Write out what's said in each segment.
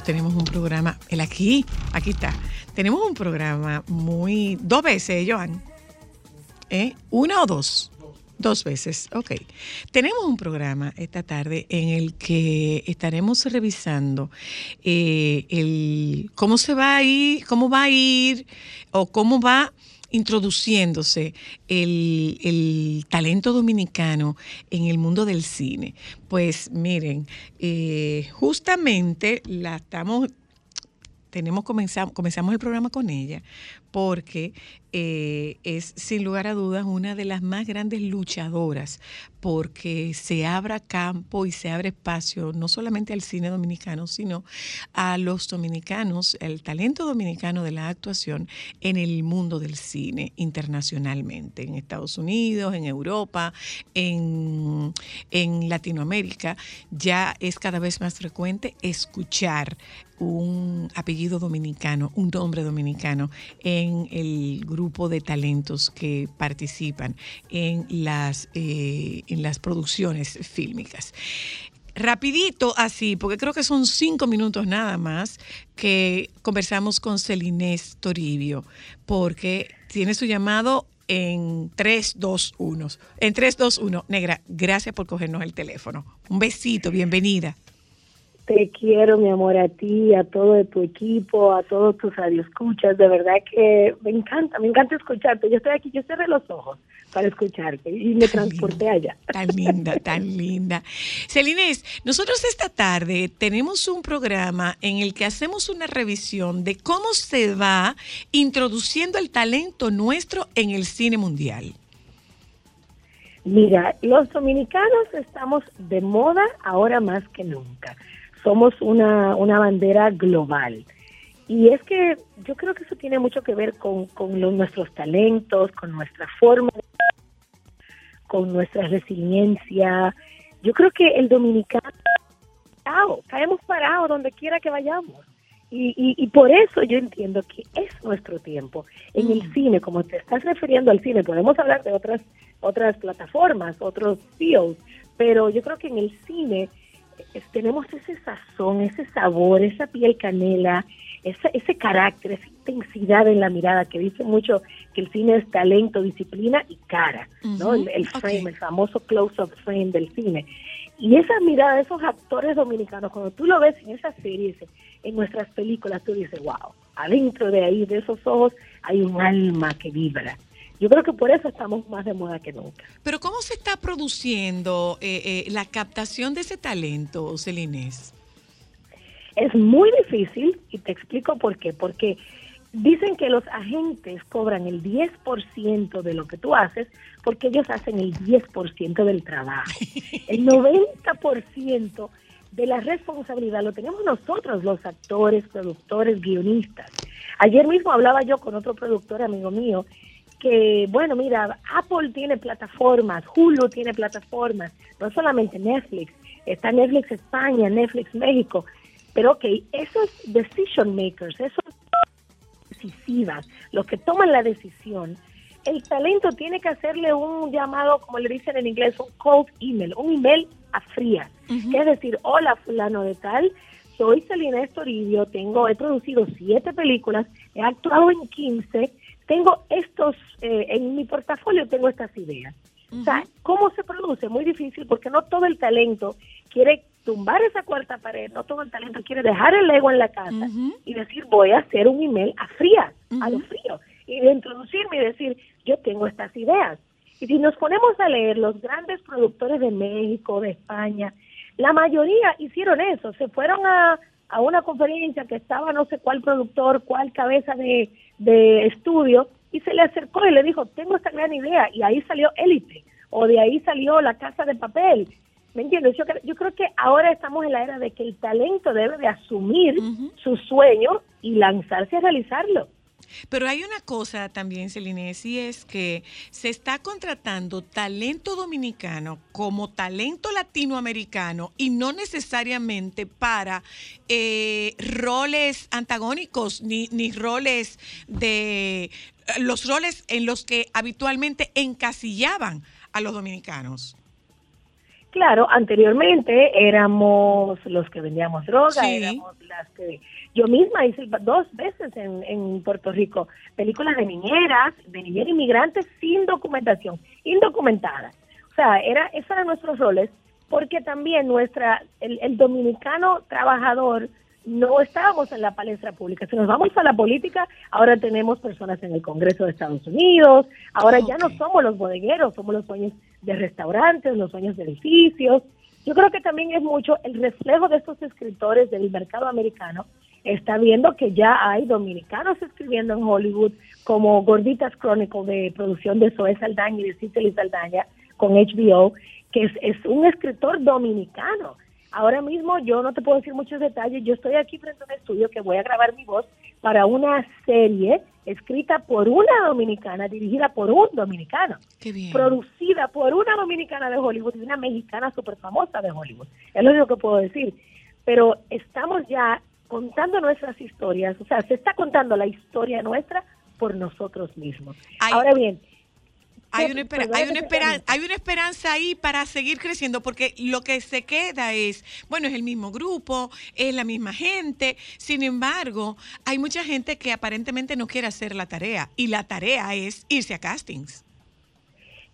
Tenemos un programa, el aquí, aquí está, tenemos un programa muy, dos veces, Joan, ¿eh? ¿Una o dos? Dos veces, ok. Tenemos un programa esta tarde en el que estaremos revisando eh, el, cómo se va a ir, cómo va a ir o cómo va introduciéndose el, talento dominicano en el mundo del cine? Pues miren, eh, justamente la estamos tenemos comenzamos, el programa con ella porque eh, es sin lugar a dudas una de las más grandes luchadoras porque se abra campo y se abre espacio no solamente al cine dominicano, sino a los dominicanos, el talento dominicano de la actuación en el mundo del cine internacionalmente, en Estados Unidos, en Europa, en, en Latinoamérica. Ya es cada vez más frecuente escuchar un apellido dominicano, un nombre dominicano en el grupo de talentos que participan en las, eh, en las producciones fílmicas. Rapidito así, porque creo que son cinco minutos nada más que conversamos con Celinés Toribio, porque tiene su llamado en 3, 2, 1. En 3, 2, 1. Negra, gracias por cogernos el teléfono. Un besito, bienvenida. Te quiero, mi amor, a ti, a todo tu equipo, a todos tus radioescuchas. De verdad que me encanta, me encanta escucharte. Yo estoy aquí, yo cerré los ojos para escucharte y me transporté allá. Tan linda, tan linda. Celines, nosotros esta tarde tenemos un programa en el que hacemos una revisión de cómo se va introduciendo el talento nuestro en el cine mundial. Mira, los dominicanos estamos de moda ahora más que nunca somos una, una bandera global. Y es que yo creo que eso tiene mucho que ver con, con nuestros talentos, con nuestra forma, con nuestra resiliencia. Yo creo que el dominicano, caemos parados donde quiera que vayamos. Y, y, por eso yo entiendo que es nuestro tiempo. En el mm. cine, como te estás refiriendo al cine, podemos hablar de otras otras plataformas, otros fields, pero yo creo que en el cine tenemos ese sazón, ese sabor, esa piel canela, ese, ese carácter, esa intensidad en la mirada que dice mucho que el cine es talento, disciplina y cara, ¿no? El, frame, el famoso close-up frame del cine. Y esa mirada de esos actores dominicanos, cuando tú lo ves en esas series, en nuestras películas, tú dices, wow, adentro de ahí, de esos ojos, hay un alma que vibra. Yo creo que por eso estamos más de moda que nunca. Pero ¿cómo se está produciendo eh, eh, la captación de ese talento, Celinés? Es muy difícil y te explico por qué. Porque dicen que los agentes cobran el 10% de lo que tú haces porque ellos hacen el 10% del trabajo. El 90% de la responsabilidad lo tenemos nosotros, los actores, productores, guionistas. Ayer mismo hablaba yo con otro productor amigo mío que, bueno, mira, Apple tiene plataformas, Hulu tiene plataformas, no solamente Netflix, está Netflix España, Netflix México, pero ok, esos decision makers, esos decisivas, los que toman la decisión, el talento tiene que hacerle un llamado, como le dicen en inglés, un cold email, un email a fría, que es decir, hola fulano de tal, soy Selena Estoribio, tengo, he producido siete películas, he actuado en 15, tengo estos, eh, en mi portafolio tengo estas ideas. O sea, ¿cómo se produce? Muy difícil porque no todo el talento quiere tumbar esa cuarta pared, no todo el talento quiere dejar el ego en la casa y decir voy a hacer un email a fría, a lo frío, y de introducirme y decir yo tengo estas ideas. Y si nos ponemos a leer los grandes productores de México, de España, la mayoría hicieron eso, se fueron a, a una conferencia que estaba no sé cuál productor, cuál cabeza de, de estudio, y se le acercó y le dijo, tengo esta gran idea, y ahí salió Élite, o de ahí salió La Casa de Papel. ¿Me entiendes? Yo, yo creo que ahora estamos en la era de que el talento debe de asumir su sueño y lanzarse a realizarlo. Pero hay una cosa también, Celine, y es que se está contratando talento dominicano como talento latinoamericano y no necesariamente para eh, roles antagónicos ni, ni roles de los roles en los que habitualmente encasillaban a los dominicanos. Claro, anteriormente éramos los que vendíamos droga, éramos las que yo misma hice dos veces en, en Puerto Rico películas de niñeras, de niñeras inmigrantes sin documentación, indocumentadas. O sea, era esos eran nuestros roles, porque también nuestra el, el dominicano trabajador no estábamos en la palestra pública. Si nos vamos a la política, ahora tenemos personas en el Congreso de Estados Unidos, ahora ya no somos los bodegueros, somos los dueños de restaurantes, los dueños de edificios. Yo creo que también es mucho el reflejo de estos escritores del mercado americano. Está viendo que ya hay dominicanos escribiendo en Hollywood, como Gorditas Chronicle de producción de Zoe Saldaña y de Cicely Saldaña con HBO, que es, es un escritor dominicano Ahora mismo yo no te puedo decir muchos detalles. Yo estoy aquí frente a un estudio que voy a grabar mi voz para una serie escrita por una dominicana, dirigida por un dominicano, producida por una dominicana de Hollywood y una mexicana súper famosa de Hollywood. Es lo único que puedo decir. Pero estamos ya contando nuestras historias, o sea, se está contando la historia nuestra por nosotros mismos. Ahora bien, hay una, hay, una esperanza, hay una esperanza ahí para seguir creciendo, porque lo que se queda es, bueno, es el mismo grupo, es la misma gente, sin embargo, hay mucha gente que aparentemente no quiere hacer la tarea, y la tarea es irse a castings.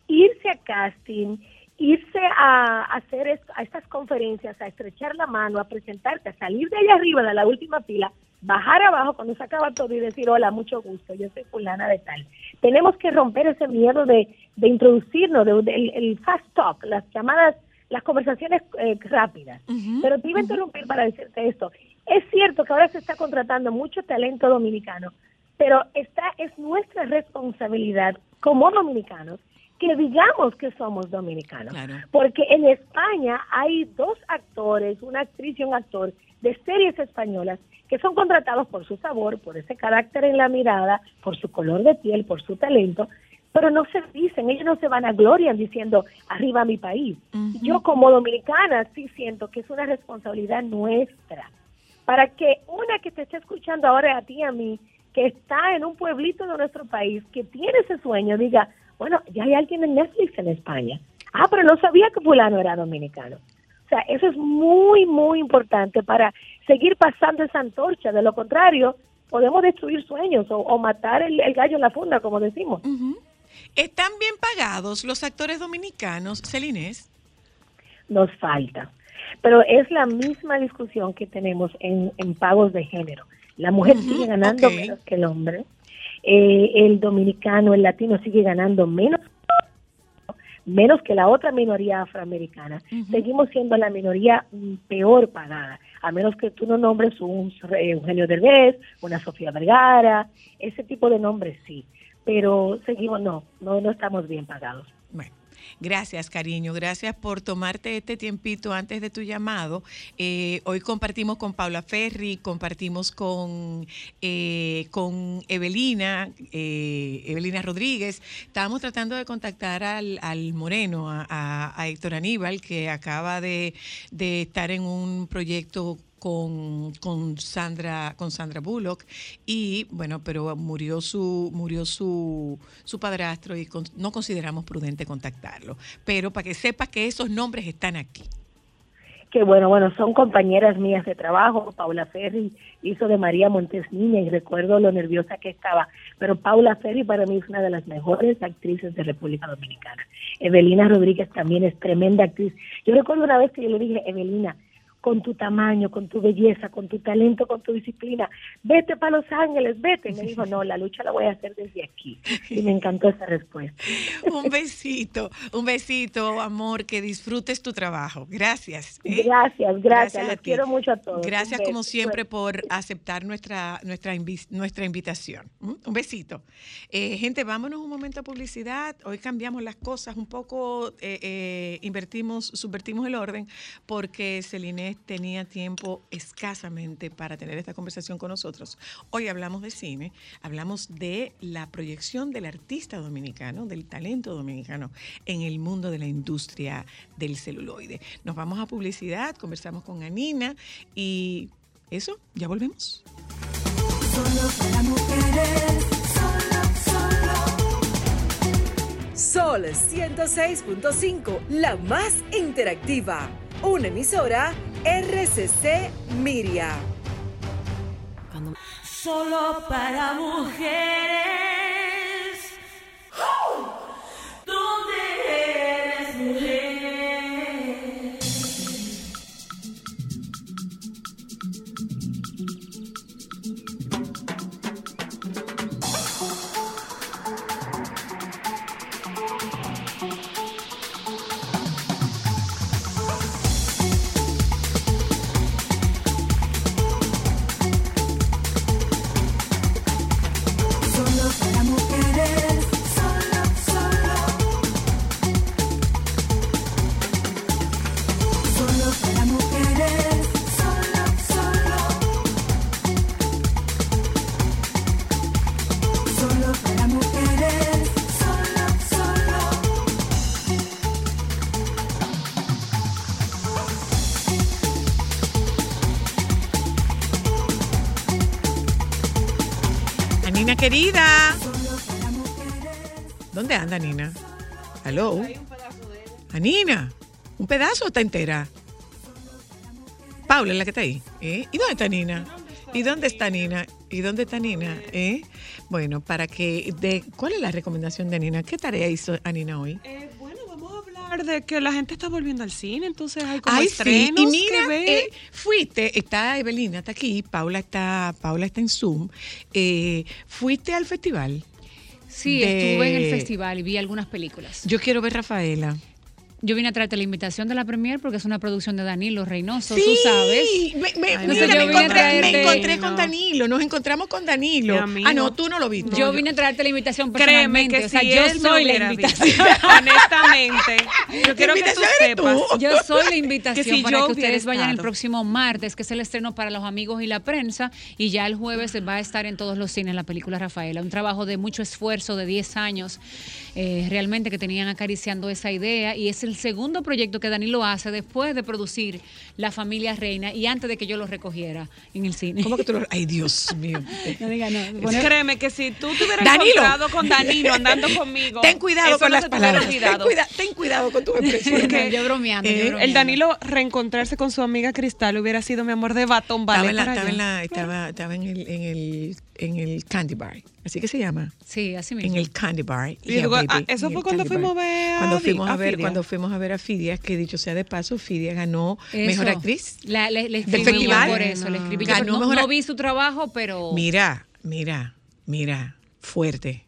Irse a casting, irse a hacer a estas conferencias, a estrechar la mano, a presentarte, a salir de allá arriba de la última fila, bajar abajo cuando se acaba todo y decir, hola, mucho gusto, yo soy fulana de tal. Tenemos que romper ese miedo de, de introducirnos, de, el, fast talk, las llamadas, las conversaciones eh, rápidas. Pero te iba a interrumpir para decirte esto. Es cierto que ahora se está contratando mucho talento dominicano, pero esta es nuestra responsabilidad como dominicanos que digamos que somos dominicanos. Porque en España hay dos actores, una actriz y un actor de series españolas que son contratados por su sabor, por ese carácter en la mirada, por su color de piel, por su talento, pero no se dicen, ellos no se van a gloria diciendo arriba mi país. Yo como dominicana sí siento que es una responsabilidad nuestra para que una que te esté escuchando ahora a ti y a mí, que está en un pueblito de nuestro país, que tiene ese sueño, diga, bueno, ya hay alguien en Netflix en España. Ah, pero no sabía que fulano era dominicano. O sea, eso es muy, muy importante para seguir pasando esa antorcha. De lo contrario, podemos destruir sueños o, matar el, gallo en la funda, como decimos. ¿Están bien pagados los actores dominicanos, Celines? Nos falta. Pero es la misma discusión que tenemos en, pagos de género. La mujer sigue ganando menos que el hombre. Eh, el dominicano, el latino sigue ganando menos menos que la otra minoría afroamericana. Seguimos siendo la minoría mm, peor pagada, a menos que tú no nombres un Eugenio Derbez, una Sofía Vergara, ese tipo de nombres sí, pero seguimos, no, no, no estamos bien pagados. Bueno, Gracias, cariño. Gracias por tomarte este tiempito antes de tu llamado. Eh, hoy compartimos con Paula Ferri, compartimos con, eh, con Evelina, eh, Evelina Rodríguez. Estábamos tratando de contactar al, al Moreno, a, a, Héctor Aníbal, que acaba de, de estar en un proyecto con, con, Sandra con Sandra Bullock. Y bueno pero murió su murió su, su padrastro y con, no consideramos prudente contactarlo. Pero para que sepa que esos nombres están aquí. Que bueno bueno son compañeras mías de trabajo. Paula Ferri hizo de María Montes Niña y recuerdo lo nerviosa que estaba. Pero Paula Ferri para mí es una de las mejores actrices de República Dominicana. Evelina Rodríguez también es tremenda actriz. Yo recuerdo una vez que yo le dije Evelina con tu tamaño, con tu belleza, con tu talento, con tu disciplina. Vete para Los Ángeles, vete. Y me dijo, no, la lucha la voy a hacer desde aquí. Y me encantó esa respuesta. un besito, un besito, amor, que disfrutes tu trabajo. Gracias. ¿eh? Gracias, gracias. Les quiero mucho a todos. Gracias como siempre por aceptar nuestra, nuestra, nuestra invitación. Un besito. Eh, gente, vámonos un momento a publicidad. Hoy cambiamos las cosas un poco, eh, eh invertimos, subvertimos el orden porque Celine tenía tiempo escasamente para tener esta conversación con nosotros. Hoy hablamos de cine, hablamos de la proyección del artista dominicano, del talento dominicano en el mundo de la industria del celuloide. Nos vamos a publicidad, conversamos con Anina y eso, ya volvemos. Solo para mujeres, Sol 106.5, la más interactiva. Una emisora RCC Miria. Solo para mujeres. Querida. ¿Dónde anda Nina? Hello. Anina, ¿un pedazo está entera? Paula es la que está ahí. ¿eh? ¿Y dónde está Nina? ¿Y dónde está Nina? ¿Y dónde está Nina? ¿Eh? Bueno, para que de ¿cuál es la recomendación de Nina? ¿Qué tarea hizo Nina hoy? A hablar de que la gente está volviendo al cine, entonces hay como Ay, sí. Y mira, eh, fuiste, está Evelina, está aquí, Paula está, Paula está en Zoom. Eh, ¿Fuiste al festival? Sí, estuve en el festival y vi algunas películas. Yo quiero ver Rafaela. Yo vine a traerte la invitación de la premier porque es una producción de Danilo Reynoso, tú sabes. Me, me, me, encontré, me encontré con Danilo, nos encontramos con Danilo. Ah, no, tú no lo viste. Yo vine a traerte la invitación personalmente. Créeme que o sea, si yo soy la invitación. Honestamente, yo quiero que tú sepas. Yo soy la invitación que si para que ustedes vayan el próximo martes, que es el estreno para los amigos y la prensa, y ya el jueves va a estar en todos los cines la película Rafaela. Un trabajo de mucho esfuerzo, de 10 años, eh, realmente que tenían acariciando esa idea, y es el segundo proyecto que Danilo hace después de producir La Familia Reina y antes de que yo lo recogiera en el cine. ¿Cómo que tú lo.? Ay, Dios mío. no diga no. Créeme que si tú te hubieras encontrado con Danilo andando conmigo. Ten cuidado con las palabras. Ten, ten, cuidado con tu expresión. yo, bromeando, eh, El Danilo reencontrarse con su amiga Cristal hubiera sido mi amor de batón vale. Estaba, en, la, estaba, estaba en, el, en, el, en el Candy Bar. Así que se llama. Sí, así mismo. En el Candy Bar. Y ah, eso fue cuando fuimos a ver a cuando fuimos a, ver cuando fuimos a ver a Fidia, que dicho sea de paso, Fidia ganó mejor actriz. La, le, le del festival. Por eso, le escribí. Ganó no, no vi su trabajo, pero. Mira, mira, mira, fuerte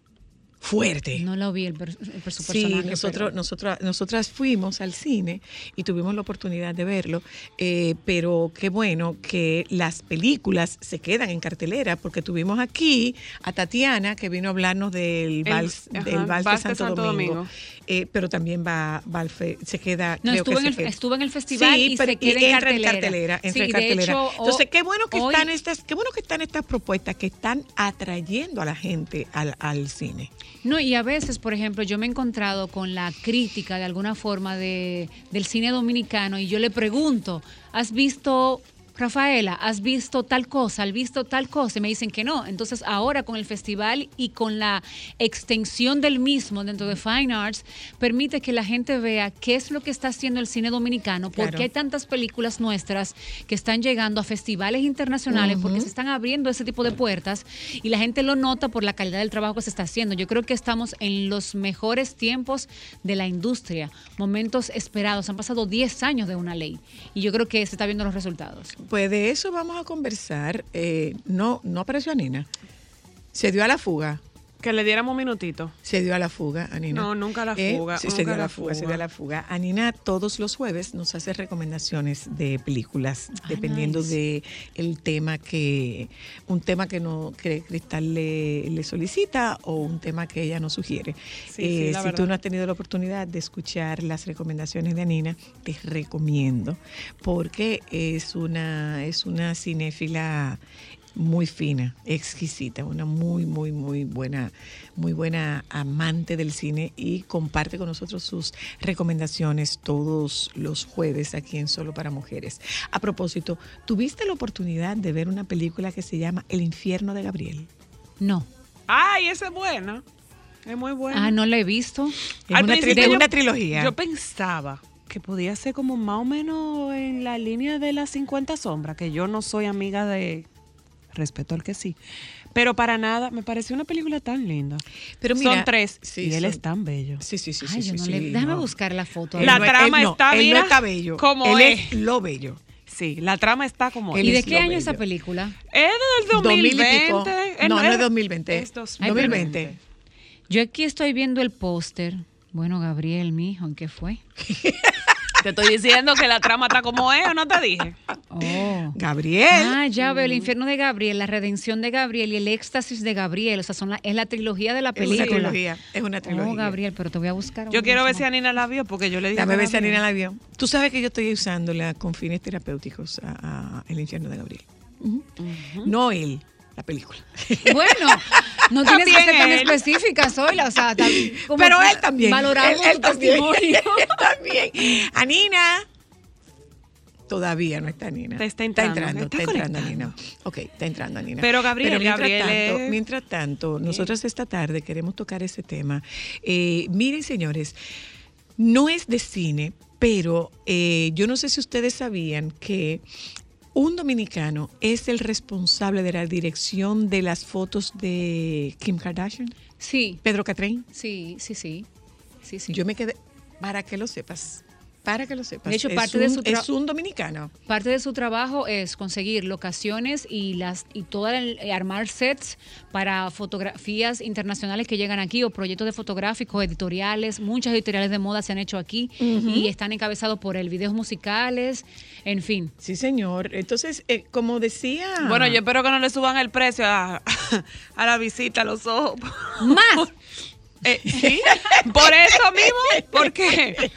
fuerte. No lo vi el, presupuesto. Sí, nosotros, nosotras, nosotras fuimos al cine y tuvimos la oportunidad de verlo, eh, pero qué bueno que las películas se quedan en cartelera, porque tuvimos aquí a Tatiana que vino a hablarnos del Vals, del Vals, de Santo, Domingo. Eh, pero también va, va se queda. No, estuvo, en el, estuvo en el festival y se queda en cartelera. Entonces, qué bueno que están estas, qué bueno que están estas propuestas que están atrayendo a la gente al, al cine. No, y a veces, por ejemplo, yo me he encontrado con la crítica de alguna forma de, del cine dominicano y yo le pregunto, ¿has visto Rafaela, ¿has visto tal cosa? ¿Has visto tal cosa? Y me dicen que no. Entonces ahora con el festival y con la extensión del mismo dentro de Fine Arts, permite que la gente vea qué es lo que está haciendo el cine dominicano, por qué hay tantas películas nuestras que están llegando a festivales internacionales, porque se están abriendo ese tipo de puertas y la gente lo nota por la calidad del trabajo que se está haciendo. Yo creo que estamos en los mejores tiempos de la industria, momentos esperados. Han pasado 10 años de una ley y yo creo que se está viendo los resultados. Pues de eso vamos a conversar. Eh, no, no apareció Nina. Se dio a la fuga. Que le diéramos un minutito. Se dio a la fuga, Anina. No, nunca a la eh, fuga. sí, se dio a la fuga, se dio a la fuga. Anina todos los jueves nos hace recomendaciones de películas, ah, dependiendo de el tema que, un tema que no que Cristal le, solicita o un tema que ella nos sugiere. Eh, si tú no has tenido la oportunidad de escuchar las recomendaciones de Anina, te recomiendo, porque es una, es una cinéfila muy fina, exquisita, una muy, muy, muy buena, muy buena amante del cine y comparte con nosotros sus recomendaciones todos los jueves aquí en Solo para Mujeres. A propósito, ¿tuviste la oportunidad de ver una película que se llama El infierno de Gabriel? No. Ay, esa es buena. Es muy buena. Ah, no la he visto. Es una, una trilogía. Yo pensaba que podía ser como más o menos en la línea de las 50 sombras, que yo no soy amiga de respeto al que sí. Pero para nada, me pareció una película tan linda. Pero son tres y él es tan bello. Sí, sí, sí. sí, déjame buscar la foto. La trama está, él está bello. Como él es. lo bello. Sí, la trama está como ¿Y de qué año es esa película? Es del 2020. no, no, es 2020. Es 2020. Yo aquí estoy viendo el póster. Bueno, Gabriel, mi hijo, ¿en qué fue? Te estoy diciendo que la trama está como es, ¿o no te dije? Oh. Gabriel. Ah, ya veo, el infierno de Gabriel, la redención de Gabriel y el éxtasis de Gabriel. O sea, son es la trilogía de la película. Es una trilogía, es una trilogía. Oh, Gabriel, pero te voy a buscar. Yo quiero ver si Anina la vio, porque yo le dije. Dame ver si Anina la vio. Tú sabes que yo estoy usándola con fines terapéuticos a, El infierno de Gabriel. No él, la película. Bueno, no tienes que ser tan específica, soy o sea, pero él también. Valoramos él, testimonio. Él también. Anina. Todavía no está Nina. está entrando. Está entrando, Nina. Ok, está entrando Nina. Pero Gabriel, mientras, Gabriel tanto, mientras tanto, nosotros esta tarde queremos tocar ese tema. Eh, miren, señores, no es de cine, pero eh, yo no sé si ustedes sabían que un dominicano es el responsable de la dirección de las fotos de Kim Kardashian. Sí. Pedro Catrín. Sí, sí, sí. Sí, sí. Yo me quedé, para que lo sepas. Para que lo sepas. De hecho, parte de su es un dominicano. Parte de su trabajo es conseguir locaciones y las y todo el, eh, armar sets para fotografías internacionales que llegan aquí o proyectos de fotográficos, editoriales. Muchas editoriales de moda se han hecho aquí y están encabezados por él. Videos musicales, en fin. Sí, señor. Entonces, eh, como decía. Bueno, yo espero que no le suban el precio a, a la visita a los ojos. Más. Eh, sí, por eso mismo, porque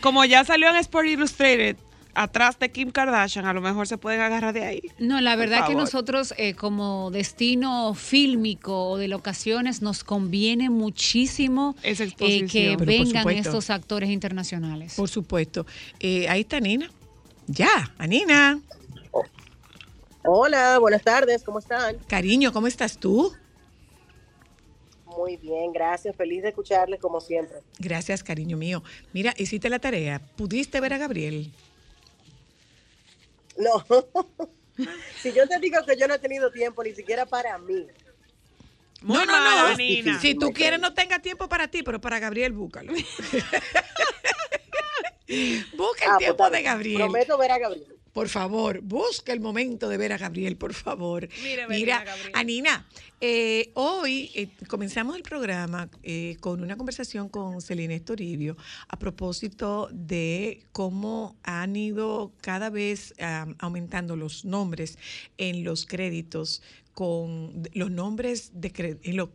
como ya salió en Sport Illustrated, atrás de Kim Kardashian, a lo mejor se pueden agarrar de ahí. No, la verdad que nosotros eh, como destino fílmico o de locaciones nos conviene muchísimo eh, que vengan estos actores internacionales. Por supuesto. ahí está Nina. Ya, Anina. Hola, buenas tardes, ¿cómo están? Cariño, ¿cómo estás tú? Muy bien, gracias. Feliz de escucharles como siempre. Gracias, cariño mío. Mira, hiciste la tarea. ¿Pudiste ver a Gabriel? No. si yo te digo que yo no he tenido tiempo ni siquiera para mí. no, no, no. Si tú quieres, no tenga tiempo para ti, pero para Gabriel, búscalo. Busca el ah, pues tiempo de Gabriel. Prometo ver a Gabriel. Por favor, busca el momento de ver a Gabriel, por favor. Mira, Anina, eh, hoy eh, comenzamos el programa eh, con una conversación con Celina Toribio a propósito de cómo han ido cada vez aumentando los nombres en los créditos con los nombres de crédito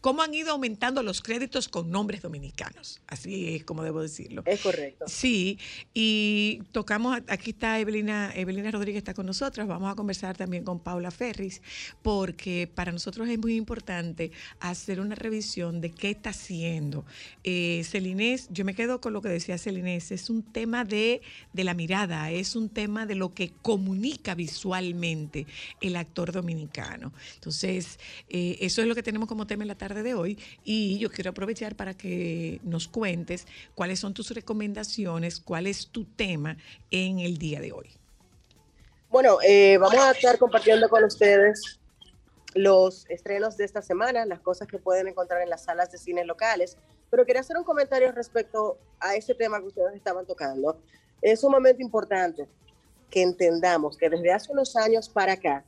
cómo han ido aumentando los créditos con nombres dominicanos. Así es como debo decirlo. Es correcto. Sí, y tocamos, aquí está Evelina, Evelina Rodríguez está con nosotros, vamos a conversar también con Paula Ferris, porque para nosotros es muy importante hacer una revisión de qué está haciendo. Eh, Celinés, yo me quedo con lo que decía Celinés, es un tema de, de la mirada, es un tema de lo que comunica visualmente el actor dominicano. Entonces, eh, eso es lo que tenemos como tema en la tarde de hoy y yo quiero aprovechar para que nos cuentes cuáles son tus recomendaciones, cuál es tu tema en el día de hoy. Bueno, eh, vamos a estar compartiendo con ustedes los estrenos de esta semana, las cosas que pueden encontrar en las salas de cine locales, pero quería hacer un comentario respecto a ese tema que ustedes estaban tocando. Es un momento importante que entendamos que desde hace unos años para acá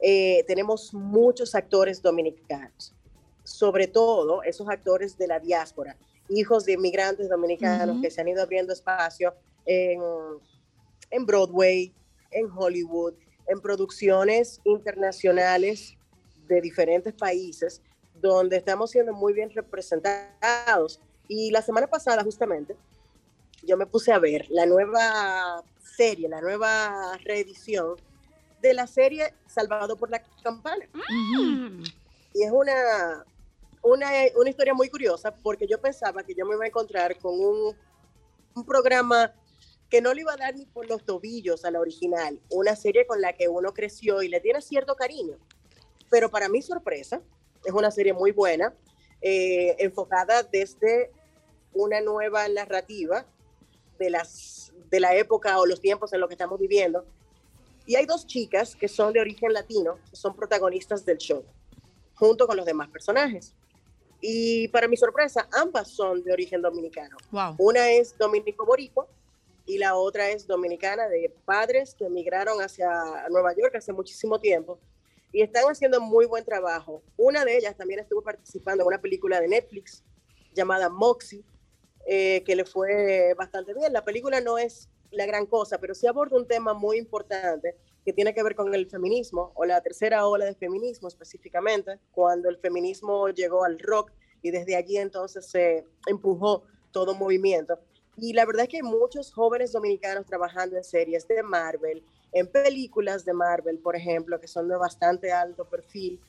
eh, tenemos muchos actores dominicanos sobre todo esos actores de la diáspora, hijos de inmigrantes dominicanos que se han ido abriendo espacio en, en Broadway, en Hollywood, en producciones internacionales de diferentes países, donde estamos siendo muy bien representados. Y la semana pasada, justamente, yo me puse a ver la nueva serie, la nueva reedición de la serie Salvado por la Campana. Y es una, una, una historia muy curiosa porque yo pensaba que yo me iba a encontrar con un, un programa que no le iba a dar ni por los tobillos a la original, una serie con la que uno creció y le tiene cierto cariño. Pero para mi sorpresa, es una serie muy buena, eh, enfocada desde una nueva narrativa de, las, de la época o los tiempos en los que estamos viviendo. Y hay dos chicas que son de origen latino, que son protagonistas del show, junto con los demás personajes. Y para mi sorpresa, ambas son de origen dominicano. Una es dominico boricua y la otra es dominicana de padres que emigraron hacia Nueva York hace muchísimo tiempo y están haciendo muy buen trabajo. Una de ellas también estuvo participando en una película de Netflix llamada Moxie, eh, que le fue bastante bien. La película no es la gran cosa, pero sí aborda un tema muy importante que tiene que ver con el feminismo o la tercera ola de feminismo específicamente, cuando el feminismo llegó al rock y desde allí entonces se empujó todo movimiento. Y la verdad es que hay muchos jóvenes dominicanos trabajando en series de Marvel, en películas de Marvel, por ejemplo, que son de bastante alto perfil.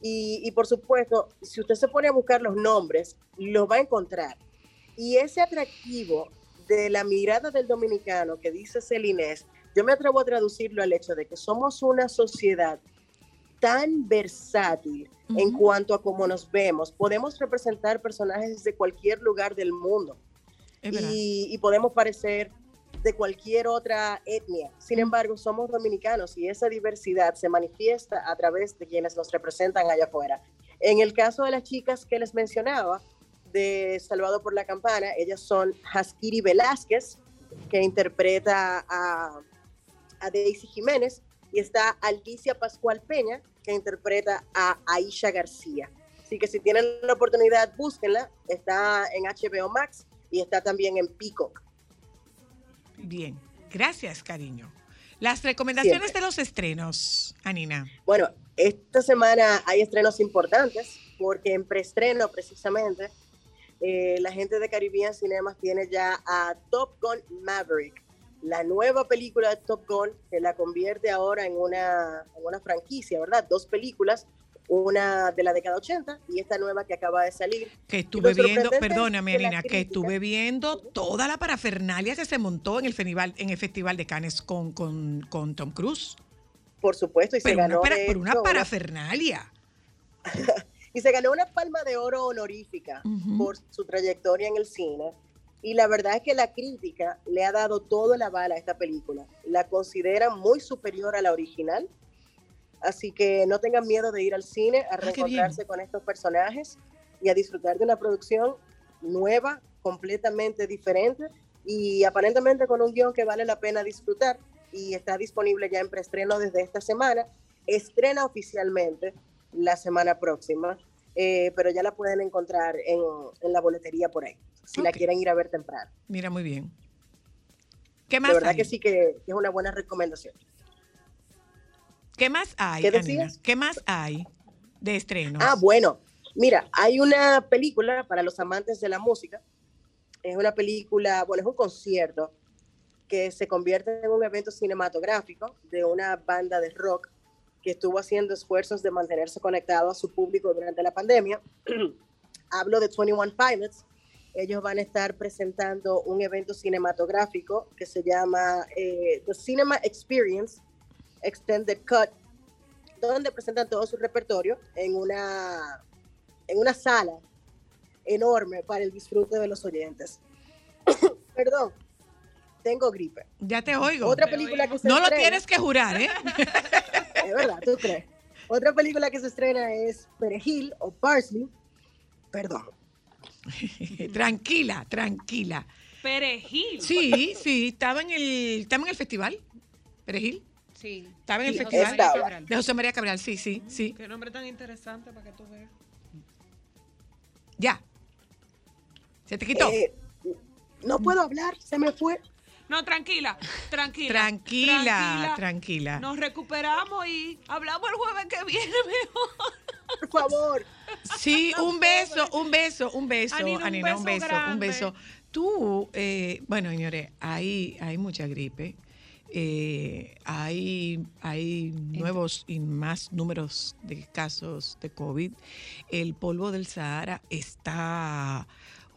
Y, y por supuesto, si usted se pone a buscar los nombres, los va a encontrar. Y ese atractivo de la mirada del dominicano que dice Celinés, yo me atrevo a traducirlo al hecho de que somos una sociedad tan versátil en cuanto a cómo nos vemos. Podemos representar personajes de cualquier lugar del mundo y, podemos parecer de cualquier otra etnia. Sin embargo, somos dominicanos y esa diversidad se manifiesta a través de quienes nos representan allá afuera. En el caso de las chicas que les mencionaba, de Salvado por la Campana, ellas son Haskiri Velázquez, que interpreta a a Daisy Jiménez y está Alicia Pascual Peña, que interpreta a Aisha García. Así que si tienen la oportunidad, búsquenla. Está en HBO Max y está también en Peacock. Bien, gracias, cariño. Las recomendaciones de los estrenos, Anina. Bueno, esta semana hay estrenos importantes porque en preestreno precisamente eh, la gente de Caribbean Cinemas tiene ya a Top Gun Maverick, la nueva película de Top Gun, que la convierte ahora en una, una franquicia, ¿verdad? Dos películas, una de la década 80 y esta nueva que acaba de salir. Que estuve viendo, perdóname, Alina, que estuve viendo toda la parafernalia que se montó en el festival, en el festival de Cannes con, con, con Tom Cruise. Por supuesto, y se ganó. Una, por una parafernalia. y se ganó una palma de oro honorífica por su trayectoria en el cine y la verdad es que la crítica le ha dado todo la bala a esta película. La considera muy superior a la original. Así que no tengan miedo de ir al cine a ah, reencontrarse con estos personajes y a disfrutar de una producción nueva, completamente diferente y aparentemente con un guion que vale la pena disfrutar. y está disponible ya en preestreno desde esta semana. Estrena oficialmente la semana próxima, eh, pero ya la pueden encontrar en, la boletería por ahí, si la quieren ir a ver temprano. Mira, muy bien. ¿Qué más? De verdad que sí que es una buena recomendación. ¿Qué más hay? ¿Qué, más hay de estreno? Ah, bueno, mira, hay una película para los amantes de la música. Es una película, bueno, es un concierto que se convierte en un evento cinematográfico de una banda de rock que estuvo haciendo esfuerzos de mantenerse conectado a su público durante la pandemia. Hablo de 21 Pilots. Ellos van a estar presentando un evento cinematográfico que se llama eh, The Cinema Experience Extended Cut, donde presentan todo su repertorio en una, en una sala enorme para el disfrute de los oyentes. Perdón, tengo gripe. Ya te oigo. Otra película que se No lo tienes que jurar, ¿eh? crees. Otra película que se estrena es Perejil o Parsley. Perdón. tranquila, tranquila. Perejil. Sí, sí, estaba en el, estaba en el festival. Perejil. Sí. Estaba en el festival de José María Cabral, sí, sí, sí. Qué nombre tan interesante para que tú veas. Ya. ¿Se te quitó? Eh, no puedo hablar, se me fue. No, tranquila, tranquila. Tranquila, tranquila. Nos recuperamos y hablamos el jueves que viene mejor. Por favor. Sí, un beso, un beso, un beso, Anina, un beso, un beso. Tú, eh, bueno, señores, hay, hay mucha gripe. Eh, hay, hay nuevos y más números de casos de COVID. El polvo del Sahara está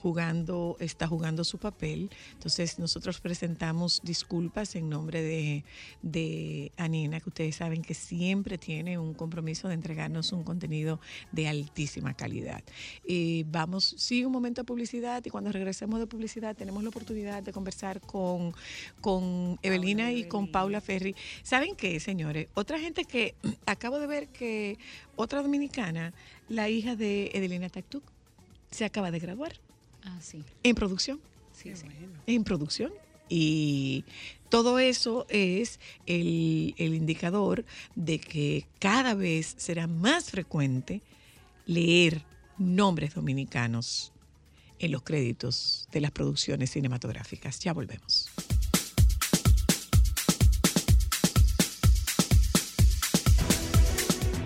jugando, está jugando su papel. Entonces nosotros presentamos disculpas en nombre de, de Anina, que ustedes saben que siempre tiene un compromiso de entregarnos un contenido de altísima calidad. y vamos, sí, un momento de publicidad y cuando regresemos de publicidad tenemos la oportunidad de conversar con, con Evelina y con Paula Ferri. ¿Saben qué, señores? Otra gente que acabo de ver que otra dominicana, la hija de Edelina Tactuc, se acaba de graduar. Ah, sí. En producción. Sí, sí. En producción. Y todo eso es el, el, indicador de que cada vez será más frecuente leer nombres dominicanos en los créditos de las producciones cinematográficas. Ya volvemos.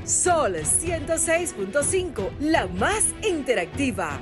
Sol 106.5, la más interactiva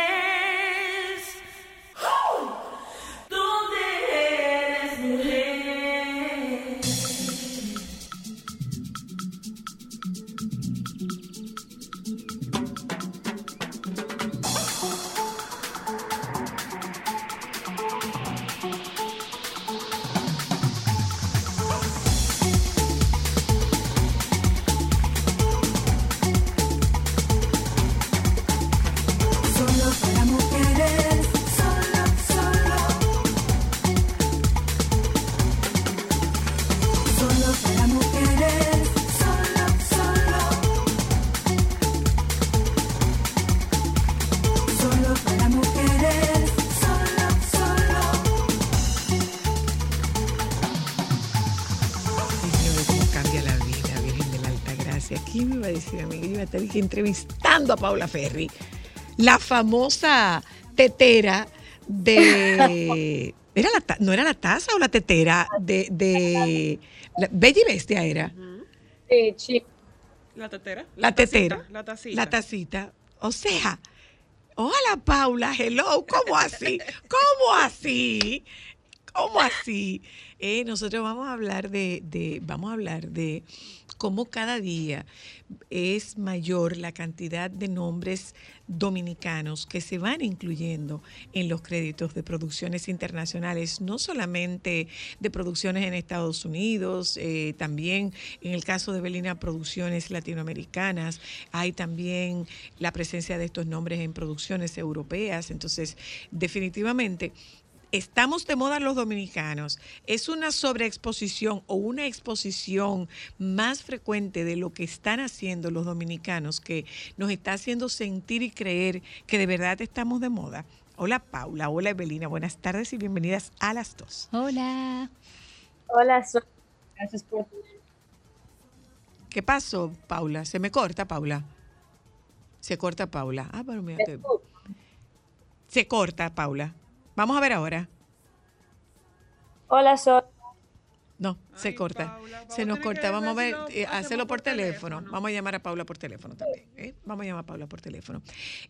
Entrevistando a Paula Ferri, la famosa tetera de... ¿Era la, ¿No era la taza o la tetera de... de Bella y Bestia era? sí. ¿La tetera? La, tetera. la tacita. La tacita. O sea, hola Paula, hello, ¿cómo así? ¿Cómo así? ¿Cómo así? Eh, nosotros vamos a hablar de, de, vamos a hablar de cómo cada día es mayor la cantidad de nombres dominicanos que se van incluyendo en los créditos de producciones internacionales, no solamente de producciones en Estados Unidos, eh, también en el caso de Belina Producciones Latinoamericanas, hay también la presencia de estos nombres en producciones europeas, entonces definitivamente estamos de moda los dominicanos, es una sobreexposición o una exposición más frecuente de lo que están haciendo los dominicanos que nos está haciendo sentir y creer que de verdad estamos de moda. Hola Paula, hola Evelina, buenas tardes y bienvenidas a las dos. Hola. Hola, gracias por ¿Qué pasó, Paula? ¿Se me corta, Paula? Se corta, Paula. Ah, pero mira. Se corta, Paula. Vamos a ver ahora. Hola, Sol. No, se corta. se nos corta. Vamos a ver, eh, hacerlo por teléfono. Vamos a llamar a Paula por teléfono también. ¿eh? Vamos a llamar a Paula por teléfono.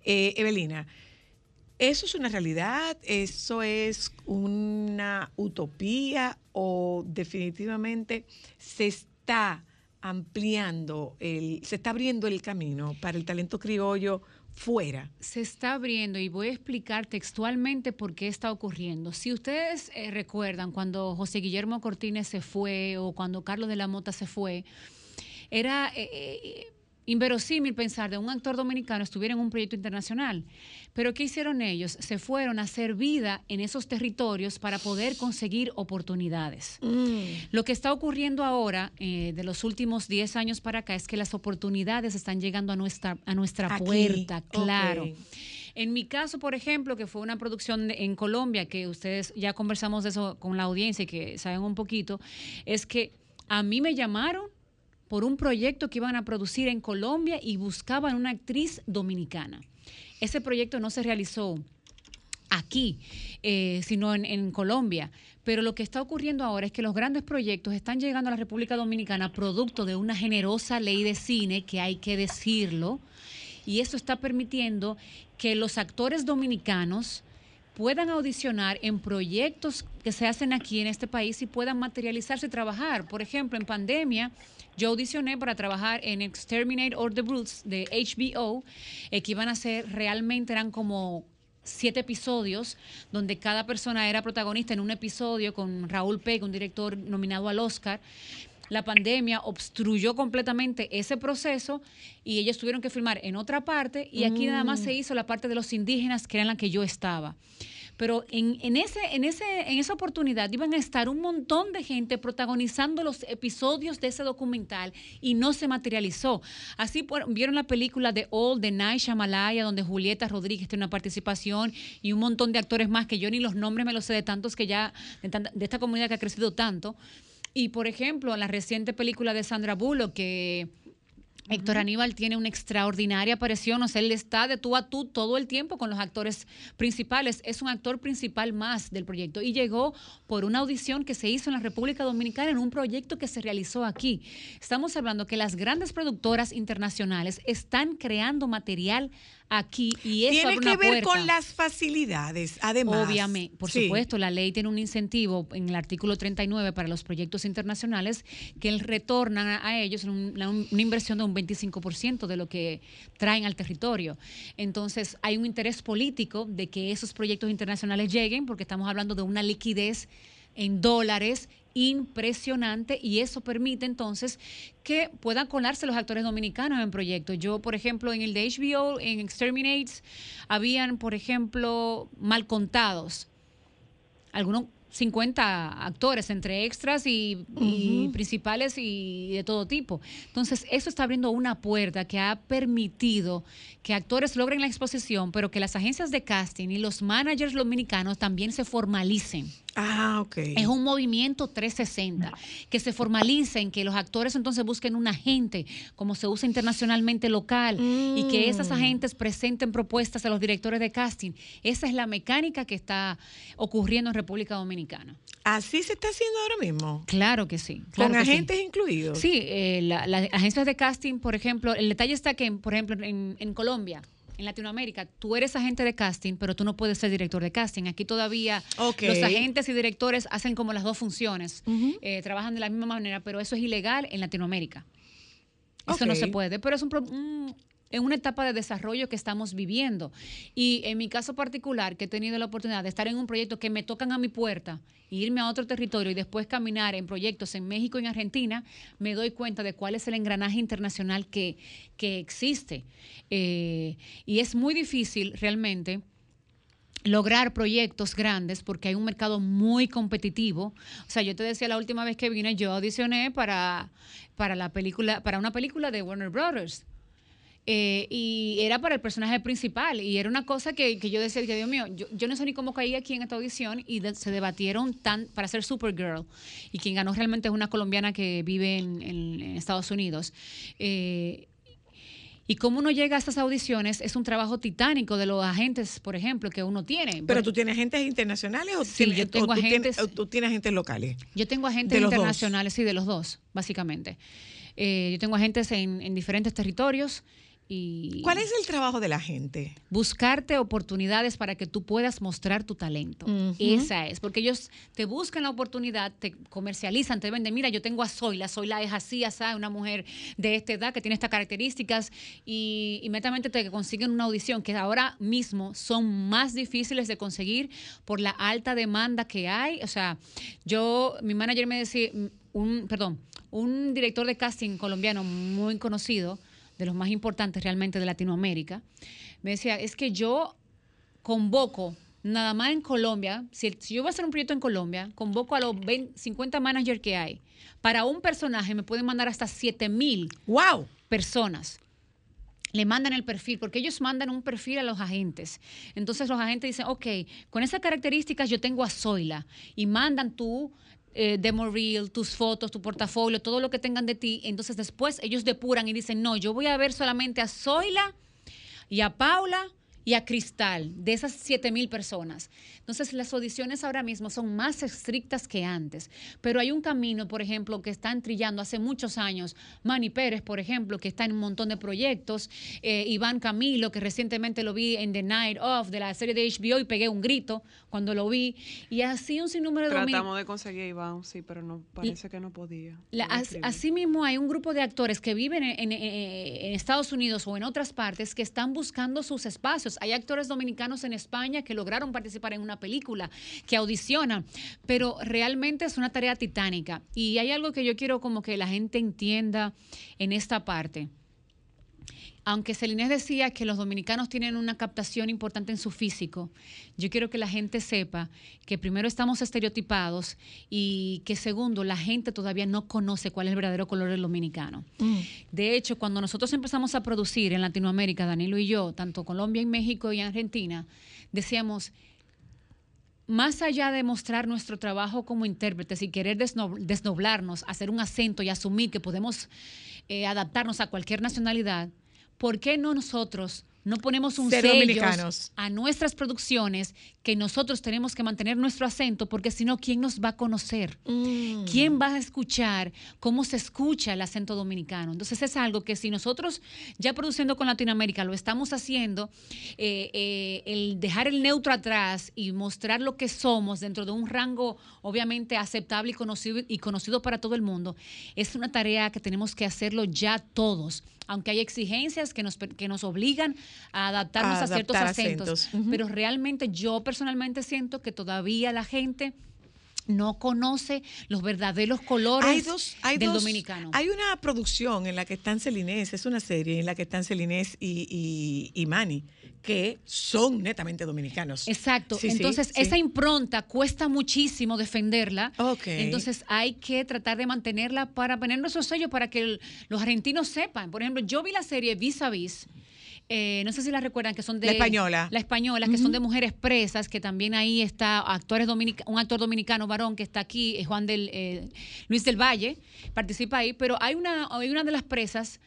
Eh, Evelina, ¿eso es una realidad? ¿Eso es una utopía? ¿O definitivamente se está ampliando, el, se está abriendo el camino para el talento criollo fuera. Se está abriendo y voy a explicar textualmente por qué está ocurriendo. Si ustedes eh, recuerdan cuando José Guillermo Cortines se fue o cuando Carlos de la Mota se fue, era... Eh, eh, inverosímil pensar de un actor dominicano estuviera en un proyecto internacional. Pero ¿qué hicieron ellos? Se fueron a hacer vida en esos territorios para poder conseguir oportunidades. Mm. Lo que está ocurriendo ahora, eh, de los últimos 10 años para acá, es que las oportunidades están llegando a nuestra, a nuestra puerta, claro. En mi caso, por ejemplo, que fue una producción en Colombia, que ustedes ya conversamos de eso con la audiencia y que saben un poquito, es que a mí me llamaron por un proyecto que iban a producir en Colombia y buscaban una actriz dominicana. Ese proyecto no se realizó aquí, eh, sino en, Colombia. Pero lo que está ocurriendo ahora es que los grandes proyectos están llegando a la República Dominicana producto de una generosa ley de cine, que hay que decirlo, y eso está permitiendo que los actores dominicanos puedan audicionar en proyectos que se hacen aquí en este país y puedan materializarse y trabajar. Por ejemplo, en pandemia yo audicioné para trabajar en Exterminate All the Brutes de HBO, eh, que iban a ser realmente, eran como siete episodios donde cada persona era protagonista en un episodio con Raúl Peck, un director nominado al Oscar. La pandemia obstruyó completamente ese proceso y ellos tuvieron que filmar en otra parte y aquí nada más mm. se hizo la parte de los indígenas que era en la que yo estaba pero en, en, ese, en, ese, en esa oportunidad iban a estar un montón de gente protagonizando los episodios de ese documental y no se materializó. Así vieron la película de All the Night Shamalaya, donde Julieta Rodríguez tiene una participación y un montón de actores más que yo ni los nombres me los sé de tantos que ya, de, esta comunidad que ha crecido tanto. Y por ejemplo, la reciente película de Sandra Bullock, que Héctor Aníbal tiene una extraordinaria aparición, o sea, él está de tú a tú todo el tiempo con los actores principales, es un actor principal más del proyecto. Y llegó por una audición que se hizo en la República Dominicana en un proyecto que se realizó aquí. Estamos hablando que las grandes productoras internacionales están creando material aquí y eso tiene que ver con las facilidades además. Obviamente por supuesto la ley tiene un incentivo en el artículo 39 para los proyectos internacionales que retornan a ellos una, una inversión de un 25% de lo que traen al territorio. Entonces hay un interés político de que esos proyectos internacionales lleguen porque estamos hablando de una liquidez en dólares impresionante y eso permite entonces que puedan colarse los actores dominicanos en proyectos. Yo, por ejemplo, en el de HBO, en Exterminates, habían, por ejemplo, mal contados. Algunos 50 actores, entre extras y, principales y de todo tipo. Entonces, eso está abriendo una puerta que ha permitido que actores logren la exposición, pero que las agencias de casting y los managers dominicanos también se formalicen. Ah, ok. Es un movimiento 360, que se formalicen, que los actores entonces busquen un agente, como se usa internacionalmente local, y que esas mm. agentes presenten propuestas a los directores de casting. Esa es la mecánica que está ocurriendo en República Dominicana. ¿Así se está haciendo ahora mismo? Claro que sí. ¿Con agentes incluidos? Sí, eh, las agencias de casting, por ejemplo, el detalle está que, por ejemplo, en, en Colombia, en Latinoamérica, tú eres agente de casting, pero tú no puedes ser director de casting. Aquí todavía los agentes y directores hacen como las dos funciones, eh, trabajan de la misma manera, pero eso es ilegal en Latinoamérica. Eso no se puede, pero es un, en una etapa de desarrollo que estamos viviendo. Y en mi caso particular, que he tenido la oportunidad de estar en un proyecto que me tocan a mi puerta, irme a otro territorio y después caminar en proyectos en México y en Argentina, me doy cuenta de cuál es el engranaje internacional que, que existe. Eh, y es muy difícil realmente lograr proyectos grandes porque hay un mercado muy competitivo. O sea, yo te decía la última vez que vine, yo audicioné para, para la película, para una película de Warner Brothers. Eh, y era para el personaje principal. Y era una cosa que, yo decía, Dios mío, yo, no sé ni cómo caí aquí en esta audición y se debatieron tan, para ser Supergirl. Y quien ganó realmente es una colombiana que vive en, Estados Unidos. Eh, y cómo uno llega a estas audiciones es un trabajo titánico de los agentes, por ejemplo, que uno tiene. ¿Pero tú tienes agentes internacionales o, sí, yo tengo agentes, tú, tienes, agentes locales? Yo tengo agentes internacionales, sí, de los dos, básicamente. Eh, yo tengo agentes en, en diferentes territorios ¿Cuál es el trabajo de la gente? Buscarte oportunidades para que tú puedas mostrar tu talento. Esa es, porque ellos te buscan la oportunidad, te comercializan, te venden, mira, yo tengo a Zoila, Zoila es así, así, una mujer de esta edad que tiene estas características y inmediatamente te consiguen una audición que ahora mismo son más difíciles de conseguir por la alta demanda que hay. O sea, yo, mi manager me decía, un, perdón, un director de casting colombiano muy conocido, de los más importantes realmente de Latinoamérica, me decía, es que yo convoco nada más en Colombia, si, yo voy a hacer un proyecto en Colombia, convoco a los 50 managers que hay. Para un personaje me pueden mandar hasta 7 mil wow. personas. Le mandan el perfil, porque ellos mandan un perfil a los agentes. Entonces los agentes dicen, ok, con esas características yo tengo a Zoila. Y mandan tú eh, demo tus fotos, tu portafolio, todo lo que tengan de ti. Entonces después ellos depuran y dicen, no, yo voy a ver solamente a Zoila y a Paula y a Cristal, de esas 7 mil personas. Entonces, las audiciones ahora mismo son más estrictas que antes, pero hay un camino, por ejemplo, que están trillando hace muchos años. Manny Pérez, por ejemplo, que está en un montón de proyectos. Eh, Iván Camilo, que recientemente lo vi en The Night Of de la serie de HBO y pegué un grito cuando lo vi. Y así un sinnúmero de Tratamos de conseguir a Iván, sí, pero no parece que no podía. así mismo hay un grupo de actores que viven en Estados Unidos o en otras partes que están buscando sus espacios hay actores dominicanos en España que lograron participar en una película, que audicionan, pero realmente es una tarea titánica. Y hay algo que yo quiero como que la gente entienda en esta parte aunque Celinés decía que los dominicanos tienen una captación importante en su físico, yo quiero que la gente sepa que primero estamos estereotipados y que segundo, la gente todavía no conoce cuál es el verdadero color del dominicano. Mm. De hecho, cuando nosotros empezamos a producir en Latinoamérica, Danilo y yo, tanto Colombia y México y Argentina, decíamos, más allá de mostrar nuestro trabajo como intérpretes y querer desnoblarnos, hacer un acento y asumir que podemos eh, adaptarnos a cualquier nacionalidad, ¿por qué no nosotros no ponemos un sello a nuestras producciones que nosotros tenemos que mantener nuestro acento porque si no, ¿quién nos va a conocer? Mm. ¿Quién va a escuchar cómo se escucha el acento dominicano? Entonces es algo que si nosotros ya produciendo con Latinoamérica lo estamos haciendo, eh, eh, el dejar el neutro atrás y mostrar lo que somos dentro de un rango obviamente aceptable y conocido, y conocido para todo el mundo, es una tarea que tenemos que hacerlo ya todos aunque hay exigencias que nos, que nos obligan a adaptarnos a, ciertos acentos. Pero realmente yo personalmente siento que todavía la gente no conoce los verdaderos colores del dominicano. Hay una producción en la que están Celinés, es una serie en la que están Celinés y, y, Manny, que son netamente dominicanos. Exacto. Entonces, esa impronta cuesta muchísimo defenderla. Entonces, hay que tratar de mantenerla para poner nuestro sello para que los argentinos sepan. Por ejemplo, yo vi la serie Vis a Vis eh, no sé si la recuerdan, que son de... La española. La española, que son de mujeres presas, que también ahí está actores un actor dominicano varón que está aquí, es Juan del... Eh, Luis del Valle, participa ahí, pero hay una, hay una de las presas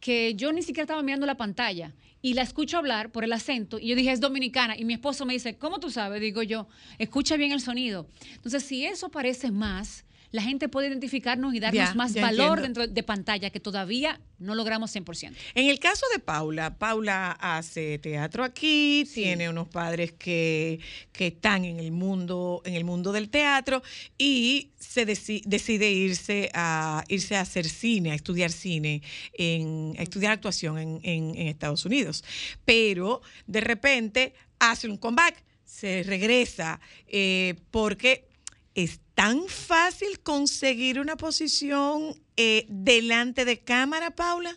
que yo ni siquiera estaba mirando la pantalla y la escucho hablar por el acento y yo dije, es dominicana. Y mi esposo me dice, ¿cómo tú sabes? Digo yo, escucha bien el sonido. Entonces, si eso parece más la gente puede identificarnos y darnos más valor dentro de pantalla que todavía no logramos 100%. En el caso de Paula, Paula hace teatro aquí, tiene unos padres que, están en el mundo en el mundo del teatro y se decide irse a irse a hacer cine, a estudiar cine, en, a estudiar actuación en, Estados Unidos. Pero de repente hace un comeback, se regresa eh, porque es tan fácil conseguir una posición eh, delante de cámara, Paula?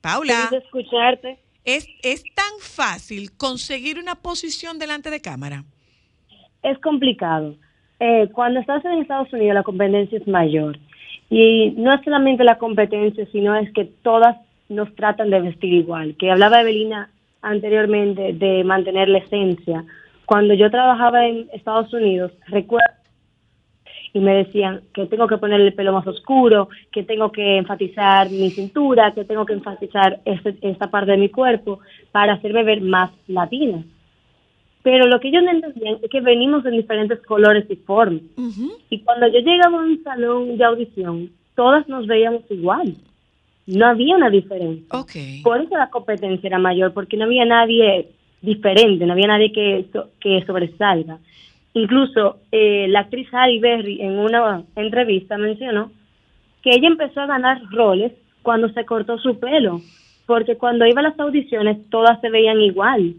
Paula. escucharte. ¿Es, ¿Es tan fácil conseguir una posición delante de cámara? Es complicado. Eh, cuando estás en Estados Unidos la competencia es mayor. Y no es solamente la competencia, sino es que todas nos tratan de vestir igual. Que hablaba Evelina anteriormente de mantener la esencia. Cuando yo trabajaba en Estados Unidos, recuerdo y me decían que tengo que poner el pelo más oscuro, que tengo que enfatizar mi cintura, que tengo que enfatizar este, esta parte de mi cuerpo para hacerme ver más latina. Pero lo que yo no entendía es que venimos en diferentes colores y formas. Y cuando yo llegaba a un salón de audición, todas nos veíamos igual. No había una diferencia. Por eso la competencia era mayor, porque no había nadie diferente, no había nadie que, que sobresalga. Incluso eh, la actriz Halle Berry en una entrevista mencionó que ella empezó a ganar roles cuando se cortó su pelo, porque cuando iba a las audiciones todas se veían igual.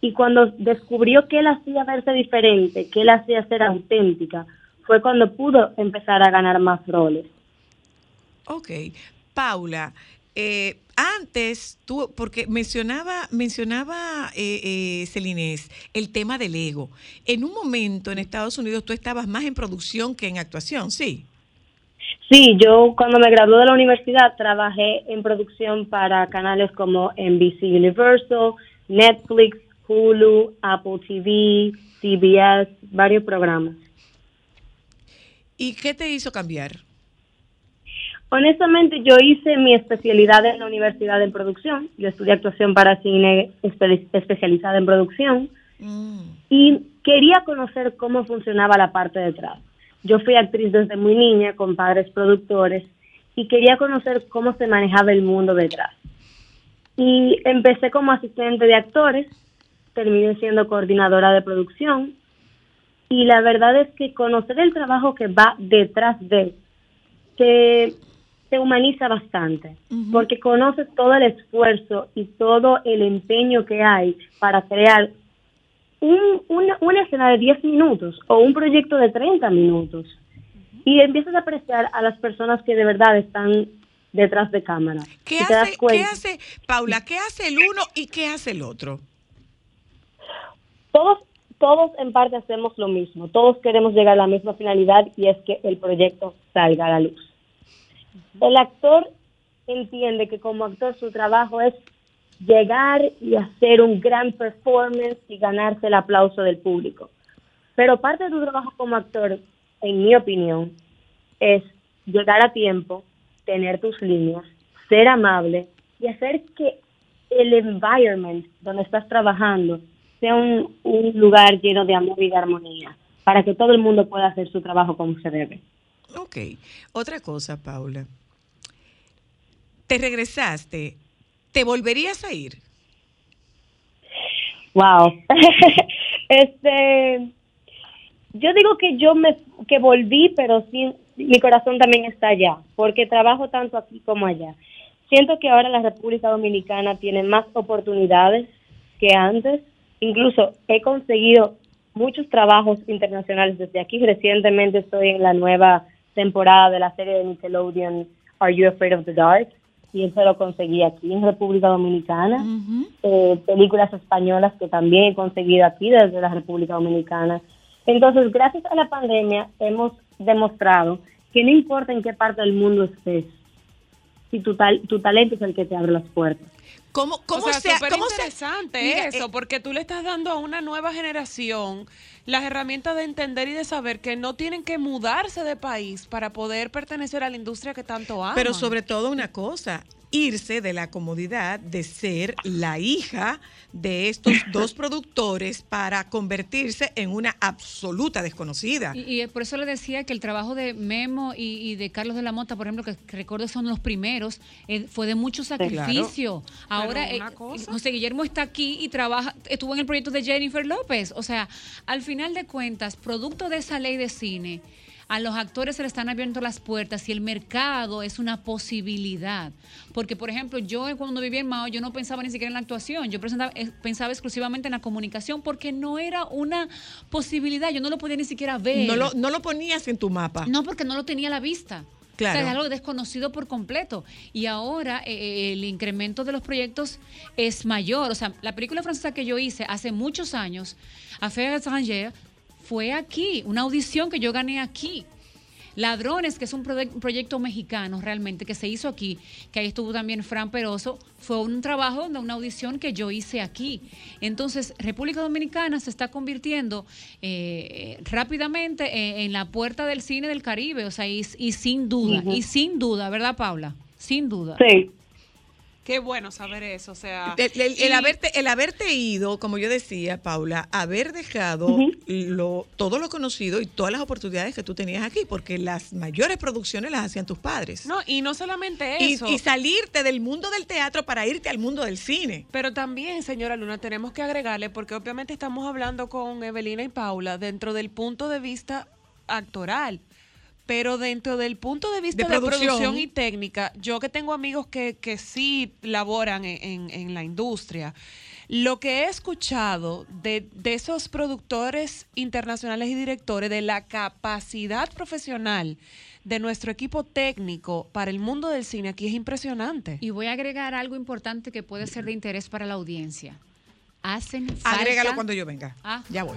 Y cuando descubrió que él hacía verse diferente, que él hacía ser auténtica, fue cuando pudo empezar a ganar más roles. Ok. Paula, eh, antes, tú, porque mencionaba, mencionaba eh, eh, Celinés, el tema del ego. En un momento en Estados Unidos tú estabas más en producción que en actuación, ¿sí? Sí, yo cuando me gradué de la universidad trabajé en producción para canales como NBC Universal, Netflix, Hulu, Apple TV, CBS, varios programas. ¿Y qué te hizo cambiar? Honestamente, yo hice mi especialidad en la Universidad de Producción. Yo estudié actuación para cine especializada en producción. Mm. Y quería conocer cómo funcionaba la parte detrás. Yo fui actriz desde muy niña, con padres productores, y quería conocer cómo se manejaba el mundo detrás. Y empecé como asistente de actores, terminé siendo coordinadora de producción, y la verdad es que conocer el trabajo que va detrás de, que te humaniza bastante, porque conoces todo el esfuerzo y todo el empeño que hay para crear un, una, escena de 10 minutos o un proyecto de 30 minutos. Y empiezas a apreciar a las personas que de verdad están detrás de cámara. ¿Qué, hace, ¿Qué hace, Paula, qué hace el uno y qué hace el otro? Todos, todos en parte hacemos lo mismo, todos queremos llegar a la misma finalidad y es que el proyecto salga a la luz. El actor entiende que como actor su trabajo es llegar y hacer un gran performance y ganarse el aplauso del público. Pero parte de tu trabajo como actor, en mi opinión, es llegar a tiempo, tener tus líneas, ser amable y hacer que el environment donde estás trabajando sea un, lugar lleno de amor y de armonía, para que todo el mundo pueda hacer su trabajo como se debe. Ok. Otra cosa, Paula. Te regresaste. ¿Te volverías a ir? Wow. este, yo digo que yo me que volví, pero sí, mi corazón también está allá, porque trabajo tanto aquí como allá. Siento que ahora la República Dominicana tiene más oportunidades que antes. Incluso he conseguido muchos trabajos internacionales desde aquí. Recientemente estoy en la nueva temporada de la serie de Nickelodeon Are You Afraid of the Dark? Y eso lo conseguí aquí en República Dominicana. Eh, películas españolas que también he conseguido aquí desde la República Dominicana. Entonces, gracias a la pandemia hemos demostrado que no importa en qué parte del mundo estés, si tu, tal, tu talento es el que te abre las puertas. ¿Cómo, cómo o sea, cómo interesante eso, eh, porque tú le estás dando a una nueva generación las herramientas de entender y de saber que no tienen que mudarse de país para poder pertenecer a la industria que tanto aman. Pero sobre todo una cosa, irse de la comodidad de ser la hija de estos dos productores para convertirse en una absoluta desconocida. Y, por eso le decía que el trabajo de Memo y, de Carlos de la Mota, por ejemplo, que, recuerdo son los primeros, eh, fue de mucho sacrificio. Ahora, eh, José Guillermo está aquí y trabaja, estuvo en el proyecto de Jennifer López. O sea, al final de cuentas, producto de esa ley de cine, a los actores se le están abriendo las puertas y el mercado es una posibilidad. Porque, por ejemplo, yo cuando vivía en Mao, yo no pensaba ni siquiera en la actuación, yo eh, pensaba exclusivamente en la comunicación porque no era una posibilidad, yo no lo podía ni siquiera ver. No lo, no lo ponías en tu mapa. No, porque no lo tenía a la vista. O sea, es algo desconocido por completo. Y ahora eh, eh, el incremento de los proyectos es mayor. O sea, la película francesa que yo hice hace muchos años, Affaires étrangères, fue aquí, una audición que yo gané aquí. Ladrones, que es un proyecto mexicano realmente que se hizo aquí, que ahí estuvo también Fran Peroso, fue un trabajo de una audición que yo hice aquí. Entonces, República Dominicana se está convirtiendo eh, rápidamente en, la puerta del cine del Caribe, o sea, y, sin duda, y sin duda, ¿verdad, Paula? Sin duda. Sí. Qué bueno saber eso, o sea... El, haberte, el haberte ido, como yo decía, Paula, haber dejado lo, todo lo conocido y todas las oportunidades que tú tenías aquí, porque las mayores producciones las hacían tus padres. No, y no solamente eso. Y, salirte del mundo del teatro para irte al mundo del cine. Pero también, señora Luna, tenemos que agregarle, porque obviamente estamos hablando con Evelina y Paula dentro del punto de vista actoral. Pero dentro del punto de vista de, producción. y técnica, yo que tengo amigos que, que sí laboran en, la industria, lo que he escuchado de, esos productores internacionales y directores, de la capacidad profesional de nuestro equipo técnico para el mundo del cine aquí es impresionante. Y voy a agregar algo importante que puede ser de interés para la audiencia. Hacen falta... Agrégalo cuando yo venga. Ah. Ya voy.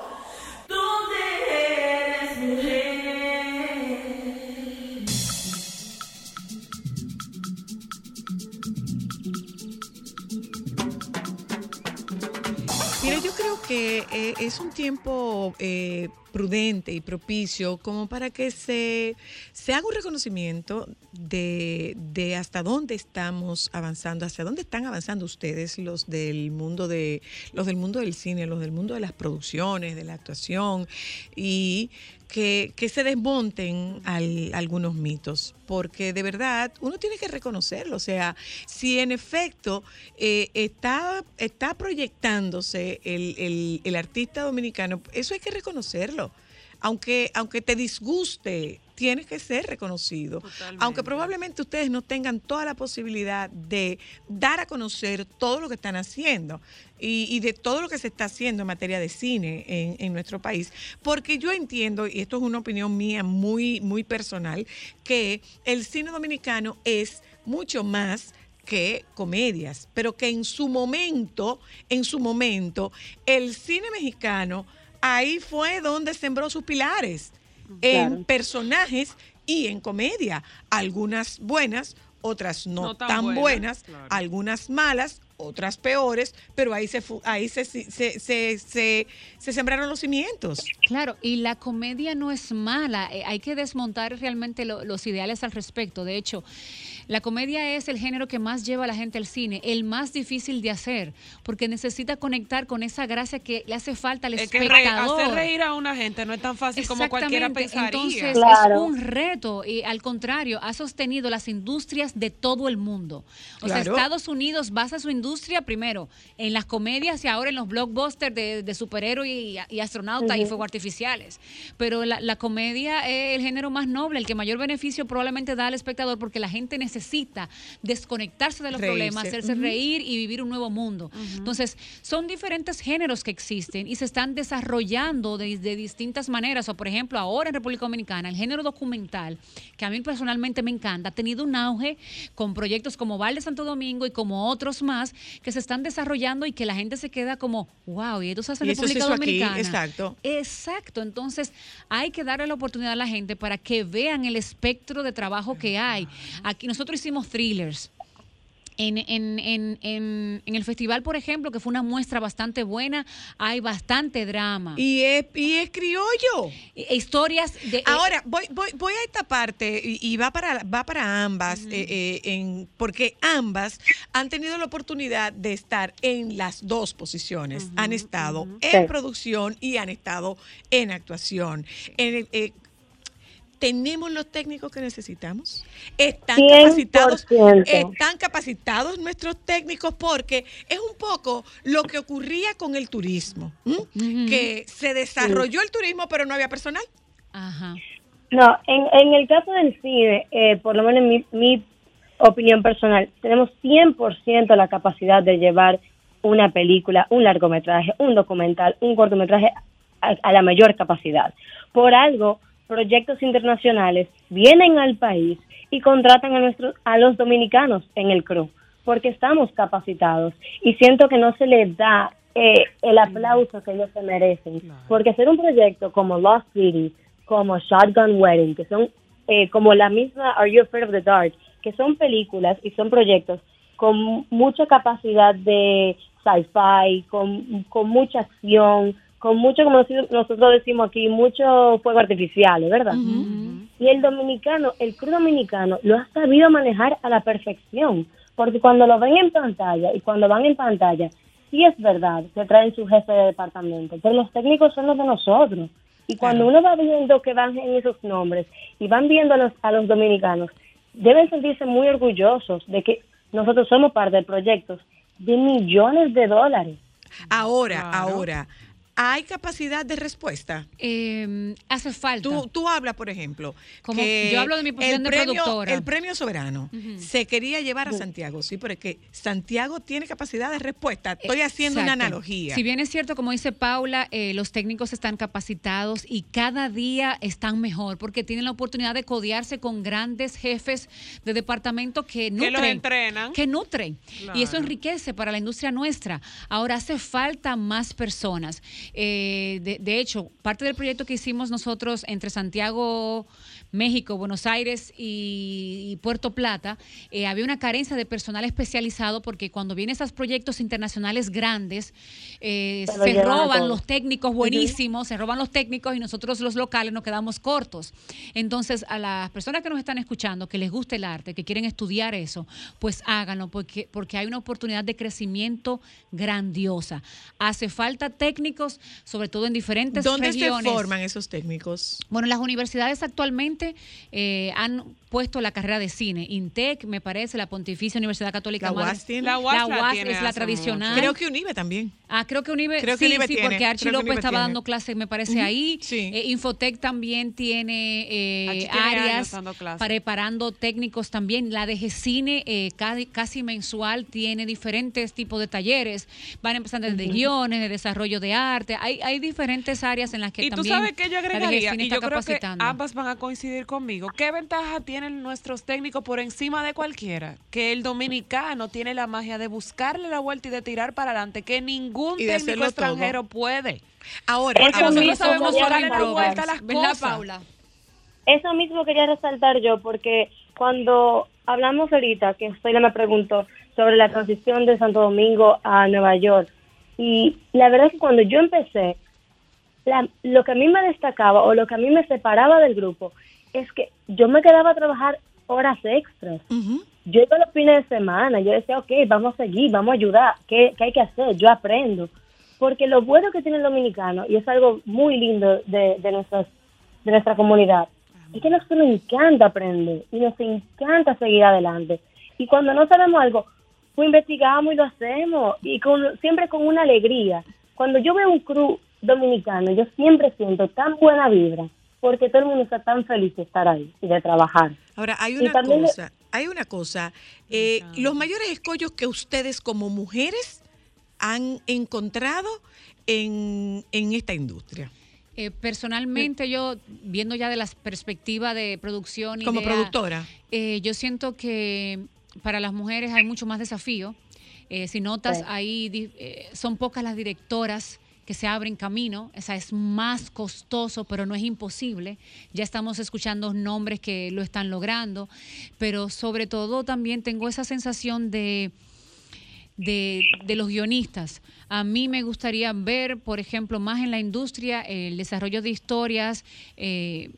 que eh, es un tiempo eh, prudente y propicio como para que se, se haga un reconocimiento de, de, hasta dónde estamos avanzando, hacia dónde están avanzando ustedes, los del mundo de, los del mundo del cine, los del mundo de las producciones, de la actuación, y que, se desmonten algunos mitos, porque de verdad uno tiene que reconocerlo. O sea, si en efecto eh, está, está proyectándose el, el artista dominicano, eso hay que reconocerlo aunque, aunque te disguste, tienes que ser reconocido. Aunque probablemente ustedes no tengan toda la posibilidad de dar a conocer todo lo que están haciendo y, de todo lo que se está haciendo en materia de cine en, nuestro país. Porque yo entiendo, y esto es una opinión mía muy, muy personal, que el cine dominicano es mucho más que comedias, pero que en su momento, en su momento, el cine mexicano ahí fue donde sembró sus pilares, en personajes y en comedia, algunas buenas, otras no, tan, buenas, algunas malas, otras peores, pero ahí se ahí se, se, se, se, sembraron los cimientos. Claro, y la comedia no es mala, eh, hay que desmontar realmente los ideales al respecto. De hecho, la comedia es el género que más lleva a la gente al cine, el más difícil de hacer, porque necesita conectar con esa gracia que le hace falta al espectador. hacer reír a una gente no es tan fácil como cualquiera pensaría. Entonces es un reto y al contrario, ha sostenido las industrias de todo el mundo. O sea, Estados Unidos basa su industria primero en las comedias y ahora en los blockbusters de, superhéroes y, astronautas y fuegos artificiales. Pero la, la comedia es el género más noble, el que mayor beneficio probablemente da al espectador porque la gente necesita necesita desconectarse de los problemas, hacerse reír y vivir un nuevo mundo. Entonces, son diferentes géneros que existen y se están desarrollando de, distintas maneras. O, por ejemplo, ahora en República Dominicana, el género documental, que a mí personalmente me encanta, ha tenido un auge con proyectos como Val de Santo Domingo y como otros más que se están desarrollando y que la gente se queda como, wow, y esto se hace en República Dominicana. exacto. Exacto. Entonces, hay que darle la oportunidad a la gente para que vean el espectro de trabajo que hay. Aquí nosotros hicimos thrillers. En, en, en, en, el festival, por ejemplo, que fue una muestra bastante buena, hay bastante drama. Y es, y es criollo. E, historias de... Eh, Ahora, voy, voy, voy a esta parte y, va, para, va para ambas, eh, eh, en, porque ambas han tenido la oportunidad de estar en las dos posiciones. han estado en producción y han estado en actuación. En, tenemos los técnicos que necesitamos. Están capacitados, están capacitados nuestros técnicos porque es un poco lo que ocurría con el turismo, que se desarrolló el turismo pero no había personal. Ajá. No, en, en el caso del cine, eh, por lo menos en mi, opinión personal, tenemos 100% la capacidad de llevar una película, un largometraje, un documental, un cortometraje a, la mayor capacidad. Por algo, proyectos internacionales vienen al país y contratan a, nuestros, a los dominicanos en el crew, porque estamos capacitados y siento que no se les da eh, el aplauso que ellos se merecen, porque hacer un proyecto como Lost City, como Shotgun Wedding, que son eh, como la misma Are You Afraid of the Dark, que son películas y son proyectos con mucha capacidad de sci-fi, con, con mucha acción, con mucho, como nosotros decimos aquí, mucho fuego artificial, ¿verdad? Y el dominicano, el crew dominicano, lo ha sabido manejar a la perfección, porque cuando lo ven en pantalla y cuando van en pantalla, sí es verdad que traen su jefe de departamento, pero los técnicos son los de nosotros. Y cuando uno va viendo que van en esos nombres y van viendo a los, a los dominicanos, deben sentirse muy orgullosos de que nosotros somos parte de proyectos de millones de dólares. Ahora, ahora, ¿Hay capacidad de respuesta? Em, hace falta. Tú, tú hablas, por ejemplo, Como yo hablo de mi posición de productora. El premio soberano se quería llevar a Santiago, sí, pero es que Santiago tiene capacidad de respuesta. Estoy haciendo una analogía. Si bien es cierto, como dice Paula, eh, los técnicos están capacitados y cada día están mejor porque tienen la oportunidad de codearse con grandes jefes de departamento que nutren. Que los entrenan. Que nutren. Y eso enriquece para la industria nuestra. Ahora hace falta más personas. Eh, de, hecho, parte del proyecto que hicimos nosotros entre Santiago, México, Buenos Aires y, Puerto Plata, eh, había una carencia de personal especializado porque cuando vienen esos proyectos internacionales grandes, eh, se roban los técnicos buenísimos, se roban los técnicos y nosotros los locales nos quedamos cortos. Entonces, a las personas que nos están escuchando, que les guste el arte, que quieren estudiar eso, pues háganlo porque, porque hay una oportunidad de crecimiento grandiosa. Hace falta técnicos sobre todo en diferentes regiones. ¿Dónde se forman esos técnicos? Bueno, las universidades actualmente eh, han puesto la carrera de cine. INTEC, me parece, la Pontificia Universidad Católica. La UAS, la UAS, es la tradicional. Creo que UNIBE también. Ah, creo que UNIBE, creo sí, sí, porque Archie López estaba dando clases, me parece, ahí. Eh, Infotec también tiene eh, áreas preparando técnicos también. La de Cine eh, casi, mensual tiene diferentes tipos de talleres. Van empezando desde guiones, de desarrollo de arte. Hay, hay diferentes áreas en las que también. Y tú sabes que yo agregaría, y yo creo que ambas van a coincidir conmigo. ¿Qué ventaja tiene nuestros técnicos por encima de cualquiera, que el dominicano tiene la magia de buscarle la vuelta y de tirar para adelante, que ningún técnico extranjero puede. Ahora, eso mismo sabemos darle la vuelta a las cosas. Paula? Eso mismo quería resaltar yo, porque cuando hablamos ahorita, que usted me preguntó sobre la transición de Santo Domingo a Nueva York, y la verdad es que cuando yo empecé, lo que a mí me destacaba o lo que a mí me separaba del grupo es que yo me quedaba a trabajar horas extras. Yo iba los fines de semana, yo decía, ok, vamos a seguir, vamos a ayudar, ¿qué, hay que hacer? Yo aprendo. Porque lo bueno que tiene el dominicano, y es algo muy lindo de, de, nuestras, de nuestra comunidad, es que nos encanta aprender y nos encanta seguir adelante. Y cuando no sabemos algo, pues investigamos y lo hacemos, y con, siempre con una alegría. Cuando yo veo un crew dominicano, yo siempre siento tan buena vibra porque todo el mundo está tan feliz de estar ahí y de trabajar. Ahora, hay una cosa, hay una cosa, eh, los mayores escollos que ustedes como mujeres han encontrado en, esta industria. Eh, personalmente, yo viendo ya de la perspectiva de producción y como productora, eh, yo siento que para las mujeres hay mucho más desafío. si notas, ahí son pocas las directoras que se abren camino, o sea, es más costoso, pero no es imposible. Ya estamos escuchando nombres que lo están logrando, pero sobre todo también tengo esa sensación de, de, los guionistas. A mí me gustaría ver, por ejemplo, más en la industria el desarrollo de historias eh,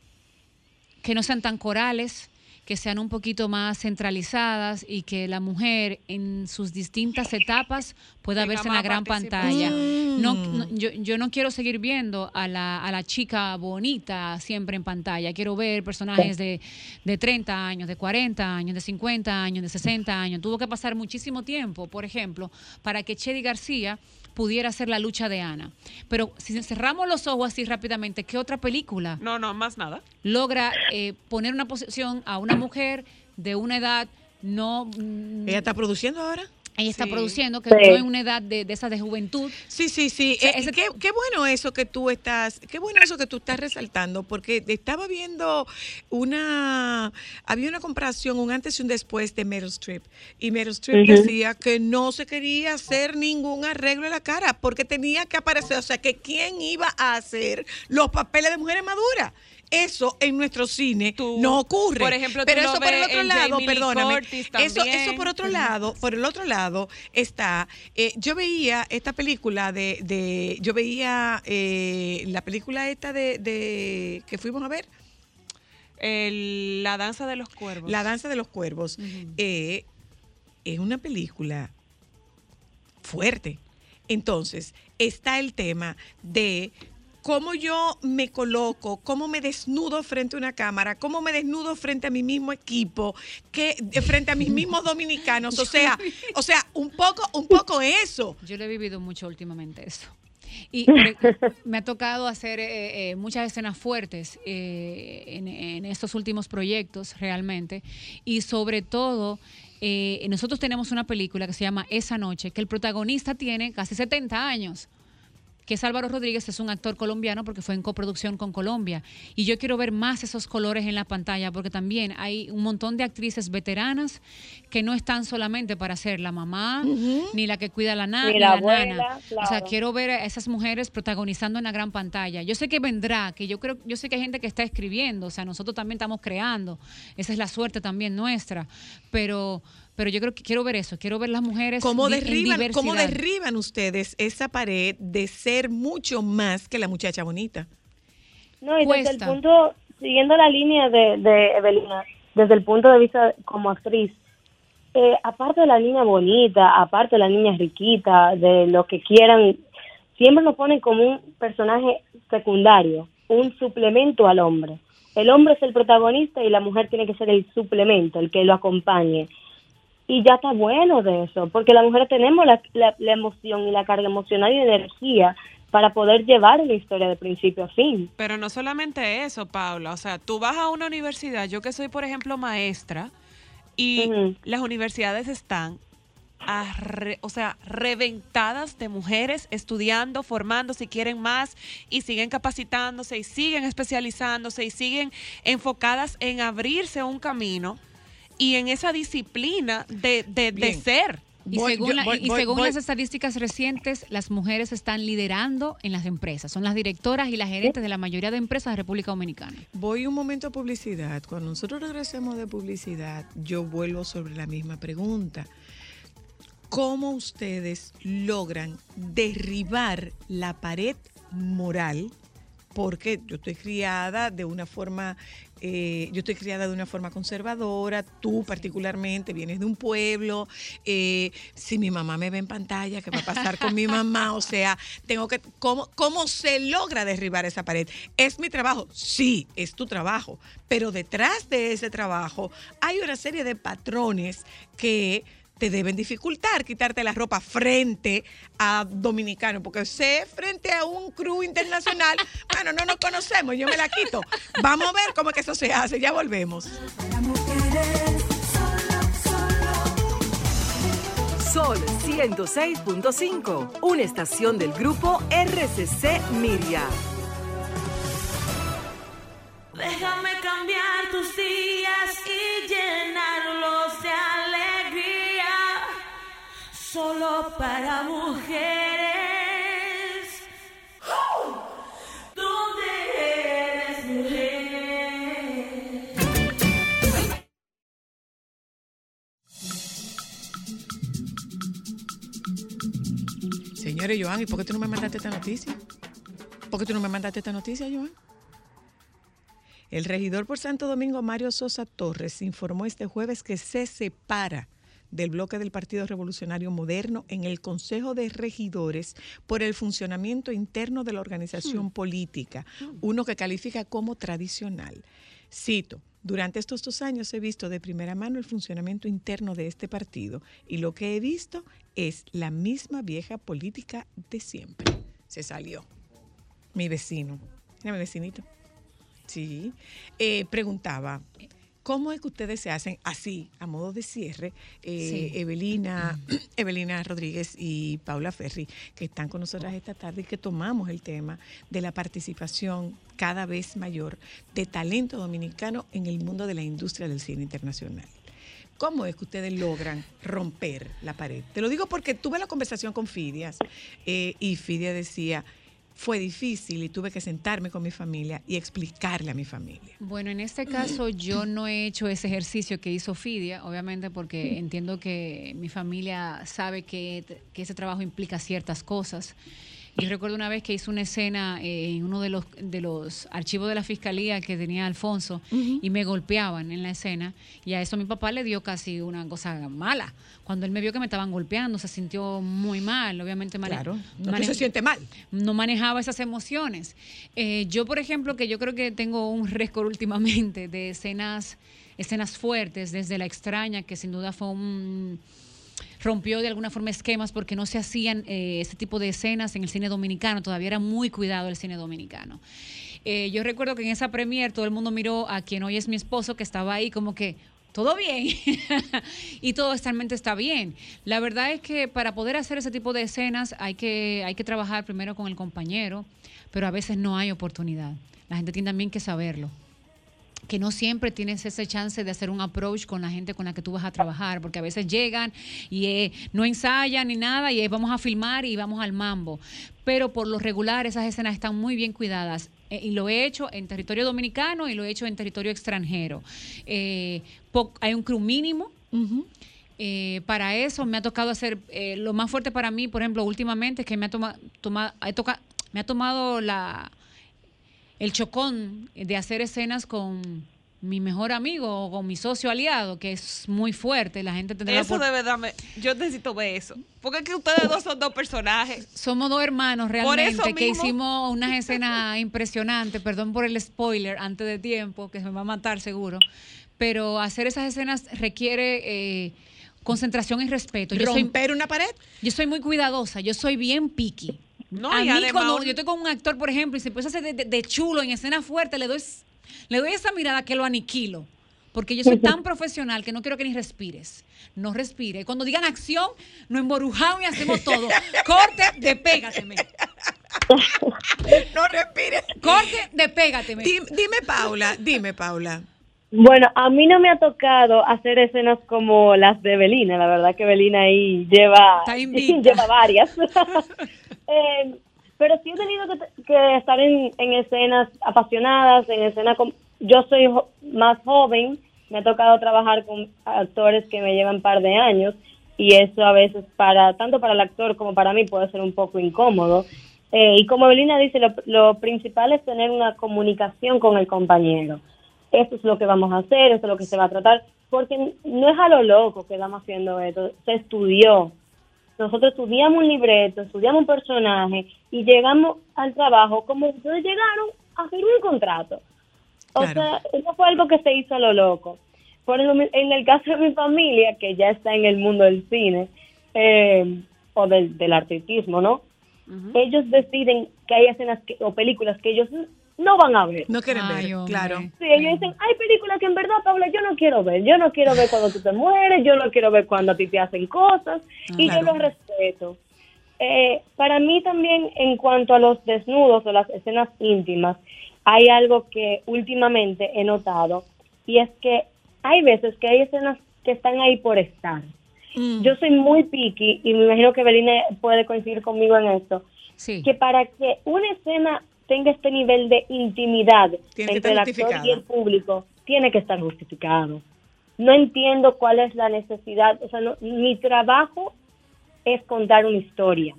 que no sean tan corales, que sean un poquito más centralizadas y que la mujer en sus distintas etapas pueda verse en la gran pantalla. No, yo, yo, no quiero seguir viendo a la, a la, chica bonita siempre en pantalla. Quiero ver personajes de, de 30 años, de 40 años, de 50 años, de 60 años. Tuvo que pasar muchísimo tiempo, por ejemplo, para que Chedi García pudiera ser la lucha de Ana. Pero si cerramos los ojos así rápidamente, ¿qué otra película? No, no, más nada. Logra eh, poner una posición a una mujer de una edad no... Mm, ¿Ella está produciendo ahora? Ella está produciendo, que no es una edad de, esa de juventud. Sí, sí, sí. Eh, qué, bueno eso que tú estás, qué bueno eso que tú estás resaltando, porque estaba viendo una, había una comparación, un antes y un después de Meryl Streep. Y Meryl Streep decía que no se quería hacer ningún arreglo en la cara, porque tenía que aparecer, o sea, que quién iba a hacer los papeles de mujeres maduras. Eso en nuestro cine no ocurre. Por ejemplo, pero eso por el otro lado, perdóname. Eso, eso por otro lado, por el otro lado está. Eh, yo veía esta película de, de yo veía eh, la película esta de, de que fuimos a ver. la danza de los cuervos. La danza de los cuervos. Eh, es una película fuerte. Entonces, está el tema de cómo yo me coloco, cómo me desnudo frente a una cámara, cómo me desnudo frente a mi mismo equipo, que frente a mis mismos dominicanos, o sea, o sea, un poco, un poco eso. Yo lo he vivido mucho últimamente eso. Y me ha tocado hacer eh, eh, muchas escenas fuertes eh, en, estos últimos proyectos realmente. Y sobre todo, nosotros tenemos una película que se llama Esa Noche, que el protagonista tiene casi 70 años que es Álvaro Rodríguez, es un actor colombiano porque fue en coproducción con Colombia. Y yo quiero ver más esos colores en la pantalla porque también hay un montón de actrices veteranas que no están solamente para ser la mamá, ni la que cuida a la, nana, ni la, nana. O sea, quiero ver a esas mujeres protagonizando en la gran pantalla. Yo sé que vendrá, que yo creo, yo sé que hay gente que está escribiendo, o sea, nosotros también estamos creando. Esa es la suerte también nuestra. Pero pero yo creo que quiero ver eso, quiero ver las mujeres ¿Cómo derriban, ¿Cómo derriban ustedes esa pared de ser mucho más que la muchacha bonita? No, y desde el punto, siguiendo la línea de, de Evelina, desde el punto de vista como actriz, eh, aparte de la niña bonita, aparte de la niña riquita, de lo que quieran, siempre nos ponen como un personaje secundario, un suplemento al hombre. El hombre es el protagonista y la mujer tiene que ser el suplemento, el que lo acompañe y ya está bueno de eso, porque las mujeres tenemos la, la, emoción y la carga emocional y energía para poder llevar una historia de principio a fin. Pero no solamente eso, Paula, o sea, tú vas a una universidad, yo que soy, por ejemplo, maestra, y las universidades están o sea, reventadas de mujeres estudiando, formando, si quieren más, y siguen capacitándose, y siguen especializándose, y siguen enfocadas en abrirse un camino y en esa disciplina de, de, ser. Y según, y según las estadísticas recientes, las mujeres están liderando en las empresas. Son las directoras y las gerentes de la mayoría de empresas de República Dominicana. Voy un momento a publicidad. Cuando nosotros regresemos de publicidad, yo vuelvo sobre la misma pregunta. ¿Cómo ustedes logran derribar la pared moral? Porque yo estoy criada de una forma eh, yo estoy criada de una forma conservadora, tú particularmente vienes de un pueblo, eh, si mi mamá me ve en pantalla, ¿qué va a pasar con mi mamá? O sea, tengo que, ¿cómo, ¿cómo se logra derribar esa pared? ¿Es mi trabajo? Sí, es tu trabajo, pero detrás de ese trabajo hay una serie de patrones que te deben dificultar quitarte la ropa frente a dominicano, porque sé frente a un crew internacional, bueno, no nos conocemos, yo me la quito. Vamos a ver cómo es que eso se hace, ya volvemos. Sol 106.5, una estación del grupo RCC Miria. Déjame cambiar tus días y llenarlos solo para mujeres. ¿Dónde eres mujer? Señores, Joan, ¿y por qué tú no me mandaste esta noticia? ¿Por qué tú no me mandaste esta noticia, Joan? El regidor por Santo Domingo, Mario Sosa Torres, informó este jueves que se separa del bloque del Partido Revolucionario Moderno en el Consejo de Regidores por el funcionamiento interno de la organización política, uno que califica como tradicional. Cito, durante estos dos años he visto de primera mano el funcionamiento interno de este partido y lo que he visto es la misma vieja política de siempre. Se salió. Mi vecino. Mira, mi vecinito. Sí. Eh, preguntaba, ¿Cómo es que ustedes se hacen así, a modo de cierre? Eh, Evelina, Evelina Rodríguez y Paula Ferri, que están con nosotras esta tarde y que tomamos el tema de la participación cada vez mayor de talento dominicano en el mundo de la industria del cine internacional. ¿Cómo es que ustedes logran romper la pared? Te lo digo porque tuve la conversación con Fidias eh, y Fidia decía, fue difícil y tuve que sentarme con mi familia y explicarle a mi familia. Bueno, en este caso yo no he hecho ese ejercicio que hizo Fidia, obviamente porque entiendo que mi familia sabe que, que ese trabajo implica ciertas cosas. Yo recuerdo una vez que hice una escena eh, en uno de los, de los archivos de la fiscalía que tenía Alfonso y me golpeaban en la escena y a eso mi papá le dio casi una cosa mala. Cuando él me vio que me estaban golpeando, se sintió muy mal, obviamente. Claro, no se siente mal. No manejaba esas emociones. Eh, yo, por ejemplo, que yo creo que tengo un récord últimamente de escenas, escenas fuertes, desde La extraña, que sin duda fue un rompió de alguna forma esquemas porque no se hacían eh, este tipo de escenas en el cine dominicano, todavía era muy cuidado el cine dominicano. Eh, yo recuerdo que en esa premier todo el mundo miró a quien hoy es mi esposo, que estaba ahí como que todo bien y todo realmente está bien. La verdad es que para poder hacer ese tipo de escenas hay que, hay que trabajar primero con el compañero, pero a veces no hay oportunidad. La gente tiene también que saberlo que no siempre tienes ese chance de hacer un approach con la gente con la que tú vas a trabajar, porque a veces llegan y eh, no ensayan ni nada y vamos a filmar y vamos al mambo. Pero por lo regular esas escenas están muy bien cuidadas eh, y lo he hecho en territorio dominicano y lo he hecho en territorio extranjero. Eh, hay un crew mínimo. para eso me ha tocado hacer lo más fuerte para mí, por ejemplo, últimamente es que me ha, tomado me ha tomado la, el chocón de hacer escenas con mi mejor amigo o con mi socio aliado, que es muy fuerte. La gente tendrá Eso de verdad, yo necesito ver eso. Porque es que ustedes dos son dos personajes. Somos dos hermanos realmente que hicimos unas escenas impresionantes. Perdón por el spoiler antes de tiempo, que se me va a matar seguro. Pero hacer esas escenas requiere eh, concentración y respeto. Yo ¿Romper una pared? Yo soy muy cuidadosa, yo soy bien picky. No, a mí cuando yo estoy con un actor, por ejemplo, y se empieza a hacer de, chulo en escena fuerte, le doy, le doy esa mirada que lo aniquilo. Porque yo soy tan profesional que no quiero que ni respires. No respire. Cuando digan acción, nos emborujamos y hacemos todo. Corte, despégateme. no respires. Corte, despégateme. Dime, dime, Paula, dime, Paula. Bueno, a mí no me ha tocado hacer escenas como las de Belina. La verdad que Belina ahí lleva, lleva varias. Eh, pero sí he tenido que, estar en, escenas apasionadas, en escenas con... Yo soy más joven, me ha tocado trabajar con actores que me llevan un par de años y eso a veces para tanto para el actor como para mí puede ser un poco incómodo. Eh, y como Belina dice, lo, lo, principal es tener una comunicación con el compañero. Esto es lo que vamos a hacer, esto es lo que se va a tratar, porque no es a lo loco que estamos haciendo esto, se estudió, nosotros estudiamos un libreto, estudiamos un personaje y llegamos al trabajo como ustedes llegaron a hacer un contrato. O sea, eso fue algo que se hizo a lo loco. Por en el caso de mi familia, que ya está en el mundo del cine eh, o del, del artistismo, ¿no? Ellos deciden que hay escenas o películas que ellos no van a ver. No quieren ver, claro. Sí, ellos dicen, hay películas que en verdad, Paula, yo no quiero ver. Yo no quiero ver cuando tú te mueres, yo no quiero ver cuando a ti te hacen cosas, y yo lo respeto. Eh, para mí también, en cuanto a los desnudos o las escenas íntimas, hay algo que últimamente he notado, y es que hay veces que hay escenas que están ahí por estar. Mm. Yo soy muy picky, y me imagino que Beline puede coincidir conmigo en esto, sí. que para que una escena tenga este nivel de intimidad entre el actor y el público, tiene que estar justificado. No entiendo cuál es la necesidad, o sea, mi trabajo es contar una historia.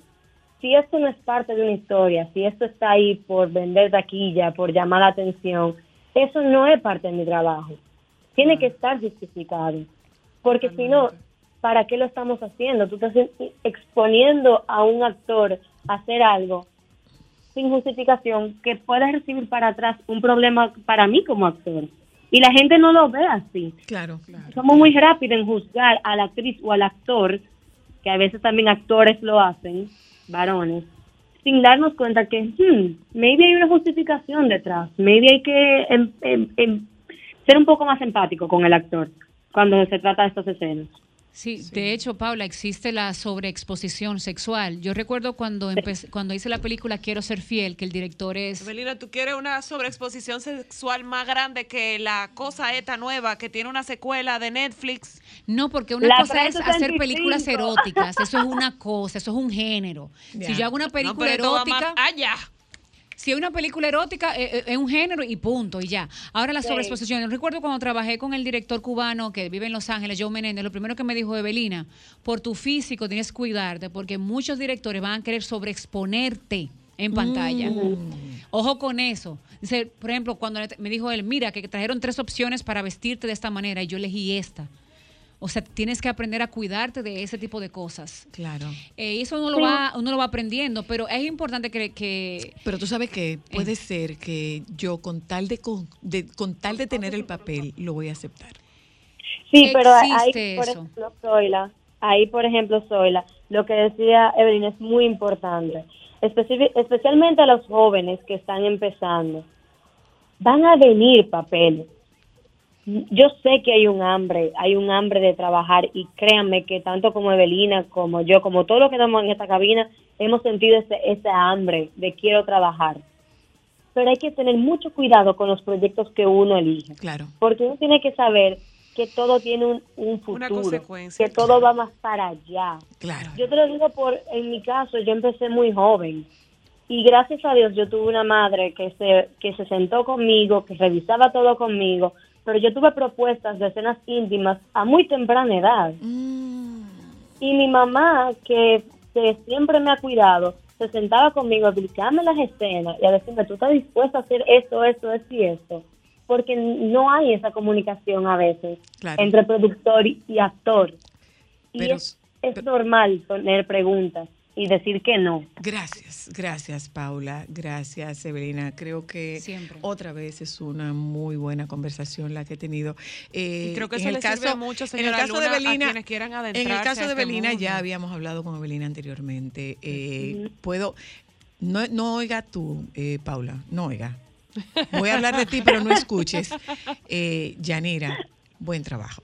Si esto no es parte de una historia, si esto está ahí por vender taquilla, por llamar la atención, eso no es parte de mi trabajo. Tiene que estar justificado. Porque si no, ¿para qué lo estamos haciendo? Tú estás exponiendo a un actor a hacer algo sin justificación que pueda recibir para atrás un problema para mí como actor. Y la gente no lo ve así. Claro, claro. Somos muy rápidos en juzgar a la actriz o al actor, que a veces también actores lo hacen, varones, sin darnos cuenta que, hmm, maybe hay una justificación detrás, maybe hay que em, em, em, ser un poco más empático con el actor cuando se trata de estas escenas. Sí, de hecho, Paula, existe la sobreexposición sexual. Yo recuerdo cuando cuando hice la película Quiero ser fiel, que el director es... Belina, ¿tú quieres una sobreexposición sexual más grande que la cosa esta nueva que tiene una secuela de Netflix? No, porque una cosa es hacer películas eróticas, eso es una cosa, eso es un género. Si yo hago una película erótica... allá si hay una película erótica, eh, eh, es, un género y punto, y ya. Ahora la sobreexposición. recuerdo cuando trabajé con el director cubano que vive en Los Ángeles, Joe Menéndez, lo primero que me dijo, Evelina, por tu físico tienes que cuidarte, porque muchos directores van a querer sobreexponerte en pantalla. Mm. Ojo con eso. Dice, por ejemplo, cuando me dijo él, mira, que trajeron tres opciones para vestirte de esta manera y yo elegí esta. O sea, tienes que aprender a cuidarte de ese tipo de cosas. Claro. Eh, eso uno lo, va, uno lo va aprendiendo, pero es importante que... que pero tú sabes que puede eh. ser que yo con tal de, con, tal de tener el papel lo voy a aceptar. Sí, pero ahí, por ejemplo, Zoila, ahí, por ejemplo, Zoila, lo que decía Evelyn es muy importante. especialmente a los jóvenes que están empezando. Van a venir papeles yo sé que hay un hambre, hay un hambre de trabajar y créanme que tanto como Evelina, como yo, como todos los que estamos en esta cabina, hemos sentido ese, ese hambre de quiero trabajar. Pero hay que tener mucho cuidado con los proyectos que uno elige. Claro. Porque uno tiene que saber que todo tiene un, un futuro, que todo va más para allá. Claro. Yo te lo digo por, en mi caso, yo empecé muy joven y gracias a Dios yo tuve una madre que se, que se sentó conmigo, que revisaba todo conmigo, pero yo tuve propuestas de escenas íntimas a muy temprana edad. Mm. Y mi mamá, que, siempre me ha cuidado, se sentaba conmigo a explicarme las escenas y a decirme, tú estás dispuesta a hacer esto, esto, esto y esto. Porque no hay esa comunicación a veces entre productor y, actor. Y es, es normal tener preguntas y decir que no. Gracias, gracias Paula, gracias Evelina. Creo que otra vez es una muy buena conversación la que he tenido. Eh, creo que eso en el caso, mucho, en el caso de Evelina, En el caso de este Evelina ya habíamos hablado con Evelina anteriormente. Eh, Puedo, no, no oiga tú, eh, Paula, no oiga. Voy a hablar de ti, pero no escuches. Eh, Yanira, buen trabajo.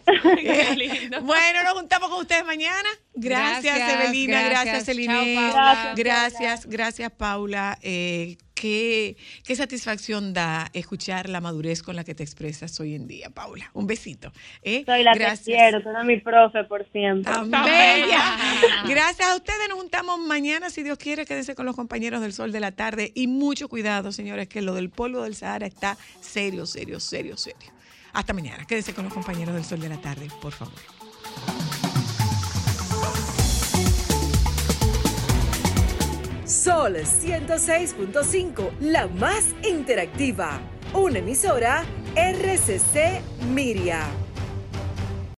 bueno, nos juntamos con ustedes mañana. Gracias, Evelina, gracias, Eline. Gracias, gracias, Paula. Eh, qué, qué, satisfacción da escuchar la madurez con la que te expresas hoy en día, Paula. Un besito. ¿eh? Soy la gracias. que quiero, soy mi profe por siempre. bella. Gracias a ustedes. Nos juntamos mañana, si Dios quiere. Quédense con los compañeros del sol de la tarde. Y mucho cuidado, señores, que lo del polvo del Sahara está serio, serio, serio, serio. Hasta mañana. Quédese con los compañeros del Sol de la Tarde, por favor. Sol 106.5, la más interactiva. Una emisora RCC Miria.